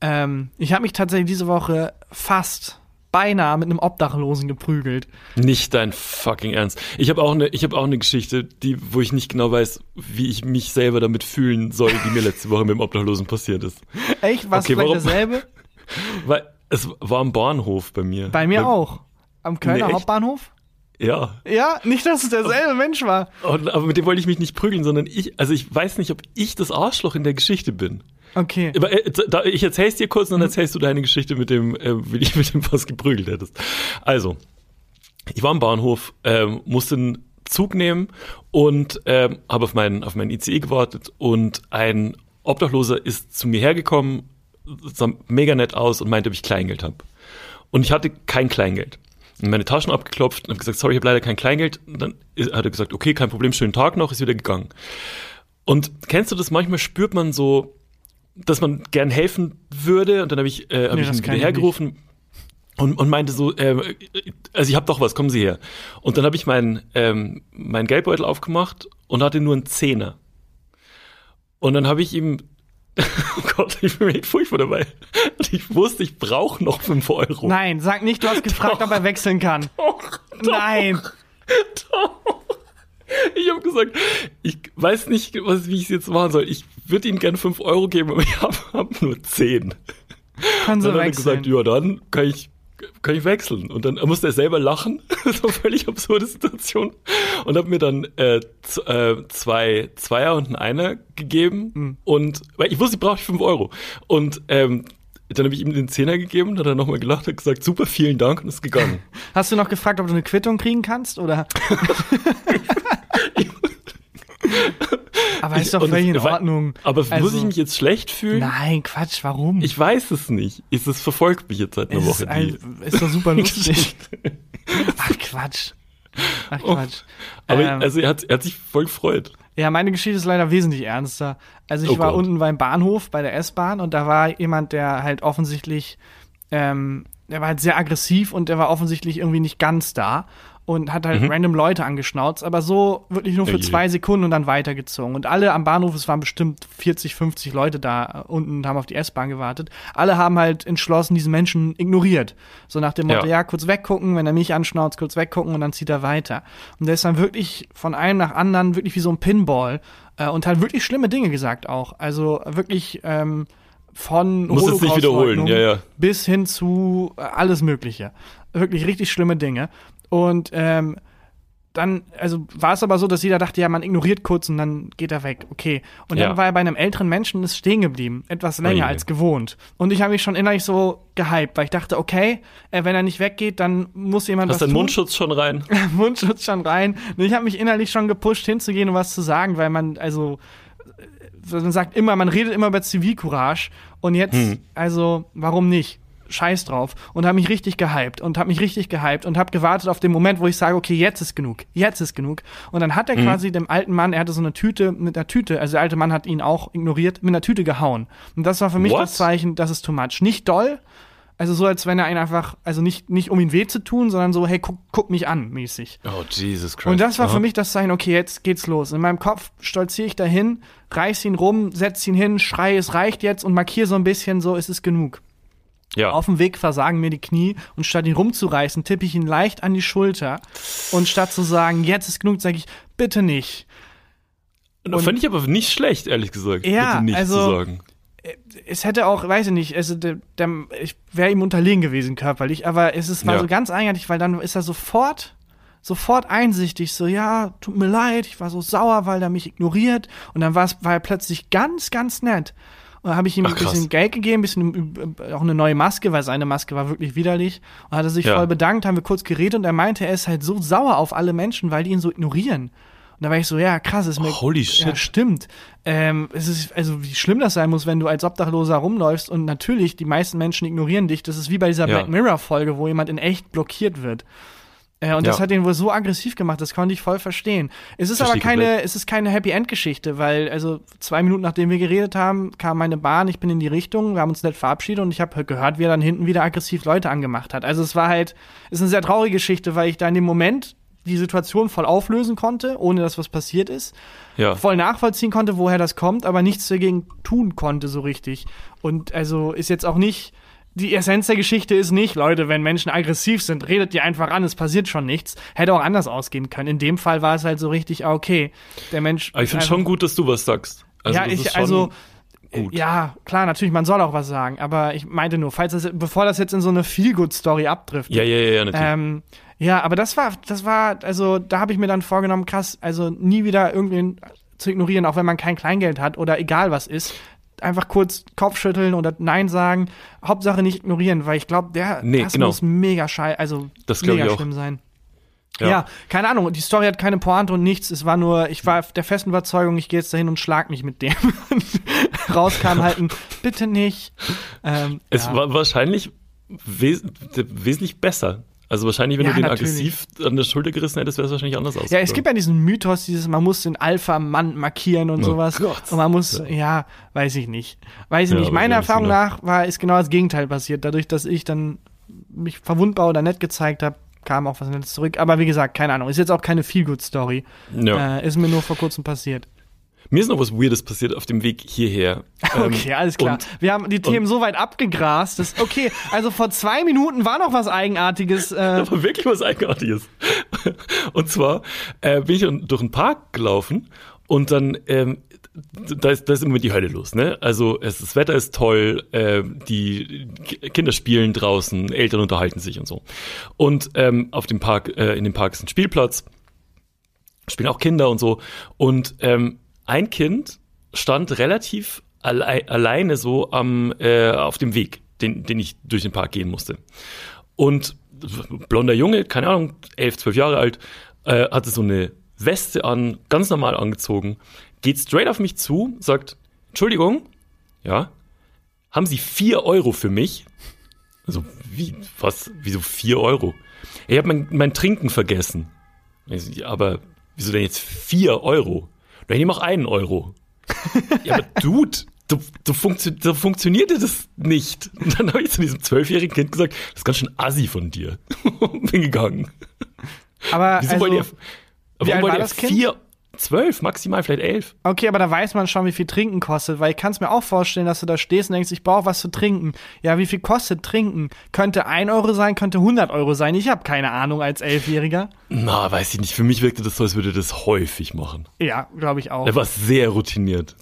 Ähm, ich habe mich tatsächlich diese Woche fast beinahe mit einem Obdachlosen geprügelt. Nicht dein fucking Ernst. Ich habe auch eine, ich habe auch eine Geschichte, die, wo ich nicht genau weiß, wie ich mich selber damit fühlen soll, die mir letzte Woche mit dem Obdachlosen passiert ist. Echt? Was Okay, vielleicht warum- dasselbe? Weil es war am Bahnhof bei mir. Bei mir Bei- auch. Am Kölner Nee? Hauptbahnhof? Ja. Ja, nicht, dass es derselbe Mensch war. Und, aber mit dem wollte ich mich nicht prügeln, sondern ich, also ich weiß nicht, ob ich das Arschloch in der Geschichte bin. Okay. Aber äh, ich erzähl's dir kurz und dann erzählst du deine Geschichte mit dem, äh, wie dich mit dem was geprügelt hättest. Also, ich war am Bahnhof, ähm, musste einen Zug nehmen und ähm, habe auf meinen, auf meinen ICE gewartet und ein Obdachloser ist zu mir hergekommen, sah mega nett aus und meinte, ob ich Kleingeld habe. Und ich hatte kein Kleingeld. Meine Taschen abgeklopft und habe gesagt, sorry, ich habe leider kein Kleingeld. Und dann hat er gesagt, okay, kein Problem, schönen Tag noch, ist wieder gegangen. Und kennst du das? Manchmal spürt man so, dass man gern helfen würde. Und dann habe ich, äh, hab Nee, ich das ihn wieder hergerufen und, und meinte so, äh, also ich habe doch was, kommen Sie her. Und dann habe ich meinen ähm, mein Geldbeutel aufgemacht und hatte nur einen Zehner. Und dann habe ich ihm, oh Gott, ich bin mir echt furchtbar dabei. Ich wusste, ich brauche noch fünf Euro. Nein, sag nicht, du hast gefragt, ob er wechseln kann. Doch, Nein. doch. Ich habe gesagt, ich weiß nicht, was, wie ich es jetzt machen soll. Ich würde Ihnen gerne 5 Euro geben, aber ich habe hab nur 10. Kann so dann hat er gesagt, ja, dann kann ich, kann ich wechseln. Und dann musste er selber lachen. Das war eine völlig absurde Situation. Und hat mir dann äh, äh, zwei Zweier und einen Einer gegeben. Mhm. Und weil ich wusste, ich brauche 5 Euro. Und ähm, dann habe ich ihm den Zehner gegeben, dann hat er nochmal gelacht und gesagt, super, vielen Dank und ist gegangen. Hast du noch gefragt, ob du eine Quittung kriegen kannst, oder? aber ist doch völlig in Ordnung. Aber also, muss ich mich jetzt schlecht fühlen? Nein, Quatsch, warum? Ich weiß es nicht. Es verfolgt mich jetzt seit einer Woche. Ist, ein, ist doch super lustig. Ach, Quatsch. Ach. Quatsch. Aber ähm, also er hat, er hat sich voll gefreut. Ja, meine Geschichte ist leider wesentlich ernster. Also ich oh war Gott. unten beim Bahnhof bei der S-Bahn und da war jemand, der halt offensichtlich, ähm, der war halt sehr aggressiv und der war offensichtlich irgendwie nicht ganz da und hat halt mhm. random Leute angeschnauzt, aber so wirklich nur für zwei Sekunden und dann weitergezogen. Und alle am Bahnhof, es waren bestimmt 40, 50 Leute da unten und haben auf die S-Bahn gewartet. Alle haben halt entschlossen, diesen Menschen ignoriert. So nach dem Motto, ja. ja, kurz weggucken, wenn er mich anschnauzt, kurz weggucken und dann zieht er weiter. Und der ist dann wirklich von einem nach anderen, wirklich wie so ein Pinball äh, und hat wirklich schlimme Dinge gesagt auch. Also wirklich, ähm, von Muss es nicht wiederholen, ja, ja. bis hin zu äh, alles Mögliche. Wirklich richtig schlimme Dinge. Und ähm, dann, also war es aber so, dass jeder dachte, ja, man ignoriert kurz und dann geht er weg. Okay. Und ja. dann war er bei einem älteren Menschen ist stehen geblieben, etwas länger okay. als gewohnt. Und ich habe mich schon innerlich so gehypt, weil ich dachte, okay, äh, wenn er nicht weggeht, dann muss jemand Hast was tun. Mundschutz schon rein? Mundschutz schon rein. Und ich habe mich innerlich schon gepusht, hinzugehen und was zu sagen, weil man, also äh, man sagt immer, man redet immer über Zivilcourage und jetzt, hm. also warum nicht? Scheiß drauf und habe mich richtig gehypt und habe mich richtig gehypt und habe gewartet auf den Moment, wo ich sage, okay, jetzt ist genug, jetzt ist genug. Und dann hat er mhm. quasi dem alten Mann, er hatte so eine Tüte mit einer Tüte, also der alte Mann hat ihn auch ignoriert, mit einer Tüte gehauen. Und das war für mich What? das Zeichen, das ist too much. Nicht doll, also so, als wenn er ihn einfach, also nicht, nicht um ihn weh zu tun, sondern so, hey, guck, guck mich an, mäßig. Oh, Jesus Christ. Und das war für mich das Zeichen, okay, jetzt geht's los. In meinem Kopf stolziere ich dahin, reiß ihn rum, setz ihn hin, schrei, es reicht jetzt und markiere so ein bisschen so, es ist genug. Ja. Auf dem Weg versagen mir die Knie und statt ihn rumzureißen, tippe ich ihn leicht an die Schulter. Und statt zu sagen, jetzt ist genug, sage ich, bitte nicht. Und fand ich aber nicht schlecht, ehrlich gesagt. Ja, bitte nicht also, zu sagen. Äh, es hätte auch, weiß ich nicht, also der, der, ich wäre ihm unterlegen gewesen körperlich, aber es ist, war ja. so ganz eigenartig, weil dann ist er sofort sofort einsichtig, so, ja, tut mir leid, ich war so sauer, weil er mich ignoriert. Und dann war er plötzlich ganz, ganz nett. Und habe ich ihm Ach, ein bisschen Geld gegeben, ein bisschen äh, auch eine neue Maske, weil seine Maske war wirklich widerlich. Und hat er sich ja. voll bedankt, haben wir kurz geredet und er meinte, er ist halt so sauer auf alle Menschen, weil die ihn so ignorieren. Und da war ich so, ja, krass, ist mir. Holy shit. Ja, stimmt. Ähm, es ist, also wie schlimm das sein muss, wenn du als Obdachloser rumläufst und natürlich die meisten Menschen ignorieren dich. Das ist wie bei dieser ja. Black Mirror-Folge, wo jemand in echt blockiert wird. Äh, und ja. das hat ihn wohl so aggressiv gemacht, das konnte ich voll verstehen. Es ist Verstehe aber keine, komplett. es ist keine Happy End Geschichte, weil also zwei Minuten nachdem wir geredet haben, kam meine Bahn, ich bin in die Richtung, wir haben uns nett verabschiedet und ich habe gehört, wie er dann hinten wieder aggressiv Leute angemacht hat. Also es war halt, es ist eine sehr traurige Geschichte, weil ich da in dem Moment die Situation voll auflösen konnte, ohne dass was passiert ist. Ja. Voll nachvollziehen konnte, woher das kommt, aber nichts dagegen tun konnte so richtig. Und also ist jetzt auch nicht die Essenz der Geschichte ist nicht, Leute, wenn Menschen aggressiv sind, redet die einfach an, es passiert schon nichts. Hätte auch anders ausgehen können. In dem Fall war es halt so richtig, okay, der Mensch. Aber ich finde schon gut, dass du was sagst. Also, ja, ich, also. Gut. Ja, klar, natürlich, man soll auch was sagen, aber ich meinte nur, falls das, bevor das jetzt in so eine Feel-Good-Story abtrifft. Ja, ja, ja, ja, natürlich. Ähm, ja, aber das war, das war, also da habe ich mir dann vorgenommen, krass, also nie wieder irgendwen zu ignorieren, auch wenn man kein Kleingeld hat oder egal was ist einfach kurz Kopfschütteln oder Nein sagen. Hauptsache nicht ignorieren, weil ich glaube, der nee, das genau. muss mega schei also das mega schlimm sein. Ja. ja. keine Ahnung. Die Story hat keine Pointe und nichts. Es war nur, ich war der festen Überzeugung, ich gehe jetzt dahin und schlag mich mit dem. Rauskam halt ein Bitte nicht. Ähm, es ja. war wahrscheinlich wes wesentlich besser. Also wahrscheinlich, wenn ja, du den natürlich. aggressiv an der Schulter gerissen hättest, wäre es wahrscheinlich anders aus. Ja, es gibt ja diesen Mythos, dieses, man muss den Alpha-Mann markieren und oh sowas. Gott. Und man muss, ja. ja, weiß ich nicht. Weiß ich ja, nicht. Meiner Erfahrung genau. nach war, ist genau das Gegenteil passiert. Dadurch, dass ich dann mich verwundbar oder nett gezeigt habe, kam auch was Nettes zurück. Aber wie gesagt, keine Ahnung. Ist jetzt auch keine Feel-Good-Story. Äh, ist mir nur vor kurzem passiert. Mir ist noch was Weirdes passiert auf dem Weg hierher. Okay, alles klar. Und, wir haben die Themen so weit abgegrast. Dass, okay, also vor zwei Minuten war noch was Eigenartiges. Äh, da war wirklich was Eigenartiges. und zwar äh, bin ich durch einen Park gelaufen und dann ähm, da ist, da ist immer die Hölle los, ne? Also es, das Wetter ist toll, äh, die Kinder spielen draußen, Eltern unterhalten sich und so. Und ähm, auf dem Park, äh, in dem Park ist ein Spielplatz, spielen auch Kinder und so. Und ähm, ein Kind stand relativ alle, alleine so am äh, auf dem Weg, den, den ich durch den Park gehen musste. Und blonder Junge, keine Ahnung, elf, zwölf Jahre alt, äh, hatte so eine Weste an, ganz normal angezogen, geht straight auf mich zu, sagt, Entschuldigung, ja, haben Sie vier Euro für mich? Also, wie, was, wieso vier Euro? Ich habe mein, mein Trinken vergessen. Aber wieso denn jetzt vier Euro? Ich nehme auch einen Euro. ja, aber Dude, du, du funktio so funktionierte das nicht. Und dann habe ich zu diesem zwölfjährigen Kind gesagt, das ist ganz schön assi von dir. Bin gegangen. Aber wieso also, wollt ihr, warum wollt ihr vier, zwölf, maximal vielleicht elf. Okay, aber da weiß man schon, wie viel Trinken kostet, weil ich kann es mir auch vorstellen, dass du da stehst und denkst, ich brauche was zu trinken. Ja, wie viel kostet Trinken? Könnte ein Euro sein, könnte 100 Euro sein. Ich habe keine Ahnung als Elfjähriger. Na, weiß ich nicht. Für mich wirkte das so, als würde das häufig machen. Ja, glaube ich auch. Er war sehr routiniert.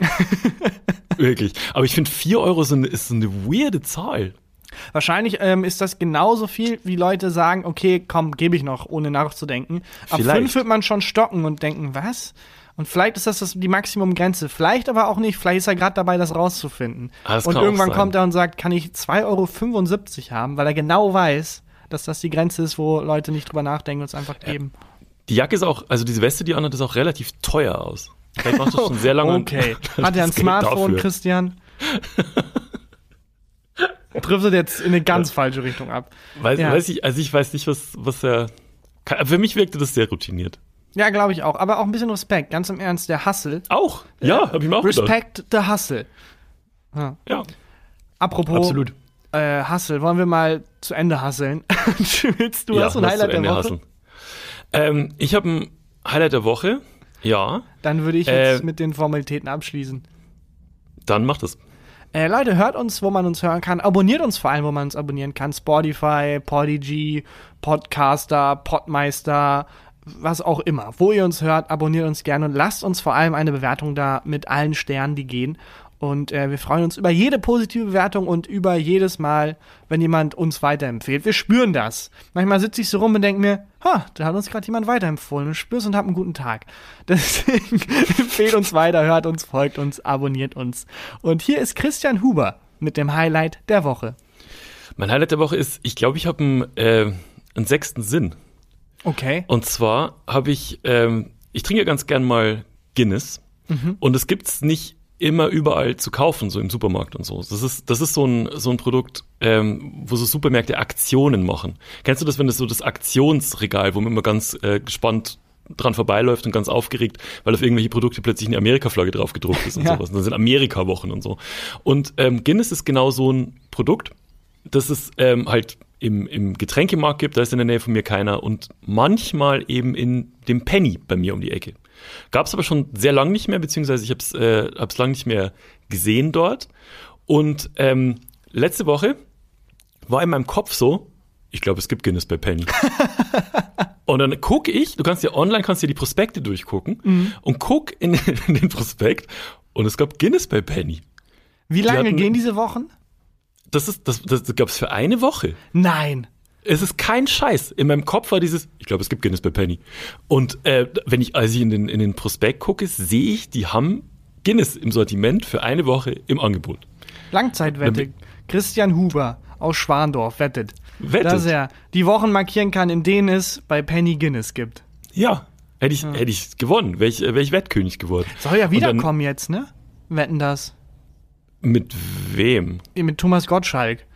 Wirklich. Aber ich finde, vier Euro ist ist eine weirde Zahl. Wahrscheinlich ähm, ist das genauso viel, wie Leute sagen, okay, komm, gebe ich noch, ohne nachzudenken. Ab vielleicht. fünf wird man schon stocken und denken, was? Und vielleicht ist das, das die Maximumgrenze. Vielleicht aber auch nicht. Vielleicht ist er gerade dabei, das rauszufinden. Ah, das und irgendwann kommt er und sagt, kann ich 2,75 Euro haben, weil er genau weiß, dass das die Grenze ist, wo Leute nicht drüber nachdenken und es einfach geben. Die Jacke ist auch, also diese Weste, die anhat, ist auch relativ teuer aus. Vielleicht macht das schon sehr lange. okay. Hat er ein Smartphone, Christian? driftet jetzt in eine ganz falsche Richtung ab. Weiß, ja. weiß ich, also ich weiß nicht, was, was er. Für mich wirkte das sehr routiniert. Ja, glaube ich auch. Aber auch ein bisschen Respekt. Ganz im Ernst, der Hustle. Auch? Ja, ja habe ich mir auch Respect gedacht. the Hustle. Ja. ja. Apropos Absolut. Äh, Hustle, wollen wir mal zu Ende hustlen? Willst du ja, hast ein Highlight der Woche? Ähm, ich habe ein Highlight der Woche. Ja. Dann würde ich jetzt äh, mit den Formalitäten abschließen. Dann mach das. Äh, Leute, hört uns, wo man uns hören kann. Abonniert uns vor allem, wo man uns abonnieren kann. Spotify, Podigy, Podcaster, Podmeister, was auch immer. Wo ihr uns hört, abonniert uns gerne und lasst uns vor allem eine Bewertung da mit allen Sternen, die gehen. Und äh, wir freuen uns über jede positive Bewertung und über jedes Mal, wenn jemand uns weiterempfiehlt. Wir spüren das. Manchmal sitze ich so rum und denke mir, ha, da hat uns gerade jemand weiterempfohlen und spürst und hab einen guten Tag. Deswegen empfehlt uns weiter, hört uns, folgt uns, abonniert uns. Und hier ist Christian Huber mit dem Highlight der Woche. Mein Highlight der Woche ist, ich glaube, ich habe einen, äh, einen sechsten Sinn. Okay. Und zwar habe ich, ähm, ich trinke ganz gern mal Guinness. Mhm. Und es gibt's nicht immer überall zu kaufen, so im Supermarkt und so. Das ist, das ist so ein, so ein Produkt, ähm, wo so Supermärkte Aktionen machen. Kennst du das, wenn das so das Aktionsregal, wo man immer ganz äh, gespannt dran vorbeiläuft und ganz aufgeregt, weil auf irgendwelche Produkte plötzlich eine Amerika-Flagge drauf gedruckt ist und ja. sowas. Und dann sind Amerika-Wochen und so. Und ähm, Guinness ist genau so ein Produkt, das es ähm, halt im, im Getränkemarkt gibt, da ist in der Nähe von mir keiner und manchmal eben in dem Penny bei mir um die Ecke. Gab es aber schon sehr lang nicht mehr, beziehungsweise ich habe es äh, hab's lang nicht mehr gesehen dort. Und ähm, letzte Woche war in meinem Kopf so, ich glaube, es gibt Guinness bei Penny. und dann gucke ich, du kannst ja online, kannst dir die Prospekte durchgucken mhm. und guck in, in, den Prospekt und es gab Guinness bei Penny. Wie lange hatten, gehen diese Wochen? Das ist, das, das, das gab es für eine Woche. Nein es ist kein Scheiß. In meinem Kopf war dieses, ich glaube, es gibt Guinness bei Penny. Und äh, wenn ich, als ich in den, in den Prospekt gucke, sehe ich, die haben Guinness im Sortiment für eine Woche im Angebot. Langzeitwette. Christian Huber aus Schwandorf wettet, wettet, dass er die Wochen markieren kann, in denen es bei Penny Guinness gibt. Ja, hätte ich, ja. hätte ich gewonnen, wäre ich, wär ich Wettkönig geworden. Soll ja wiederkommen jetzt, ne? Wetten das. Mit wem? Mit Thomas Gottschalk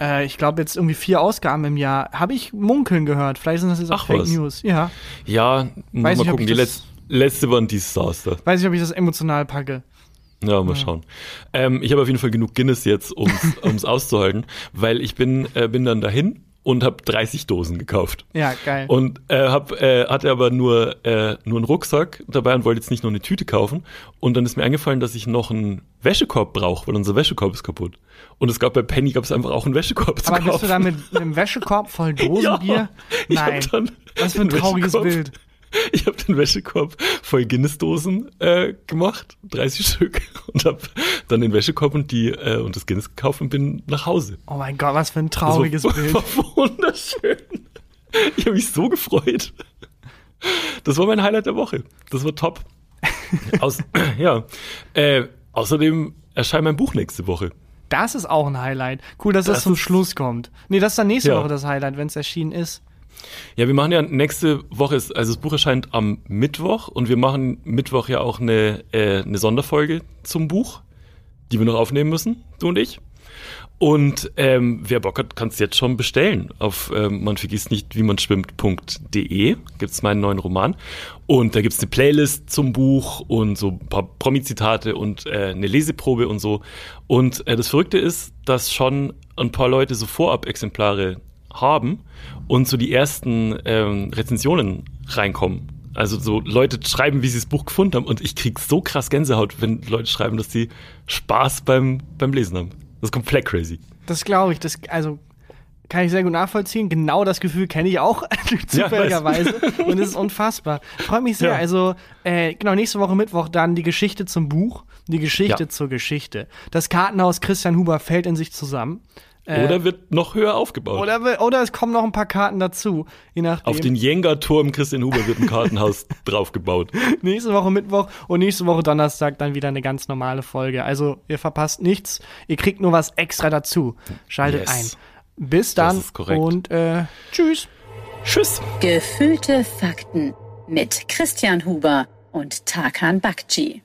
äh, ich glaube, jetzt irgendwie vier Ausgaben im Jahr. Habe ich munkeln gehört. Vielleicht sind das jetzt auch Ach, Fake was? News. Ja. Ja, mal nicht, gucken. Die Letz letzte war ein Desaster. Weiß nicht, ob ich das emotional packe. Ja, mal ja. schauen. Ähm, ich habe auf jeden Fall genug Guinness jetzt, um es auszuhalten, weil ich bin, äh, bin dann dahin und habe 30 Dosen gekauft. Ja, geil. Und äh, hab, äh, hatte aber nur, äh, nur einen Rucksack dabei und wollte jetzt nicht nur eine Tüte kaufen. Und dann ist mir eingefallen, dass ich noch einen Wäschekorb brauche, weil unser Wäschekorb ist kaputt. Und es gab bei Penny gab es einfach auch einen Wäschekorb zu Aber kaufen. bist du da mit einem Wäschekorb voll Dosenbier? ja, Nein. Was für ein trauriges Bild. Ich habe den Wäschekorb voll Guinness-Dosen äh, gemacht, 30 Stück, und habe dann den Wäschekorb und die äh, und das Guinness gekauft und bin nach Hause. Oh mein Gott, was für ein trauriges das war, Bild. War wunderschön. Ich habe mich so gefreut. Das war mein Highlight der Woche. Das war top. Aus, ja. Äh, außerdem erscheint mein Buch nächste Woche. Das ist auch ein Highlight. Cool, dass das, das zum Schluss kommt. Nee, das ist dann nächste ja. Woche das Highlight, wenn es erschienen ist. Ja, wir machen ja nächste Woche, ist, also das Buch erscheint am Mittwoch und wir machen Mittwoch ja auch eine, äh, eine Sonderfolge zum Buch, die wir noch aufnehmen müssen, du und ich. Und ähm, wer Bock hat, kann es jetzt schon bestellen. Auf ähm, man vergisst nicht, wie man schwimmt.de gibt's meinen neuen Roman. Und da gibt's eine Playlist zum Buch und so ein paar Promi-Zitate und äh, eine Leseprobe und so. Und äh, das Verrückte ist, dass schon ein paar Leute so Vorab-Exemplare haben und so die ersten ähm, Rezensionen reinkommen. Also so Leute schreiben, wie sie das Buch gefunden haben und ich krieg so krass Gänsehaut, wenn Leute schreiben, dass sie Spaß beim, beim Lesen haben. Das ist komplett crazy. Das glaube ich, das, also kann ich sehr gut nachvollziehen. Genau das Gefühl kenne ich auch, zufälligerweise. Ja, und es ist unfassbar. Freut mich sehr. Ja. Also, äh, genau, nächste Woche Mittwoch dann die Geschichte zum Buch, die Geschichte ja. zur Geschichte. Das Kartenhaus Christian Huber fällt in sich zusammen. Äh, oder wird noch höher aufgebaut. Oder, oder es kommen noch ein paar Karten dazu, je nachdem. Auf den Jenga-Turm Christian Huber wird ein Kartenhaus draufgebaut. Nächste Woche Mittwoch und nächste Woche Donnerstag dann wieder eine ganz normale Folge. Also ihr verpasst nichts, ihr kriegt nur was extra dazu. Schaltet yes. ein. Bis dann und äh, tschüss. Tschüss. Gefühlte Fakten mit Christian Huber und Tarkan Bakci.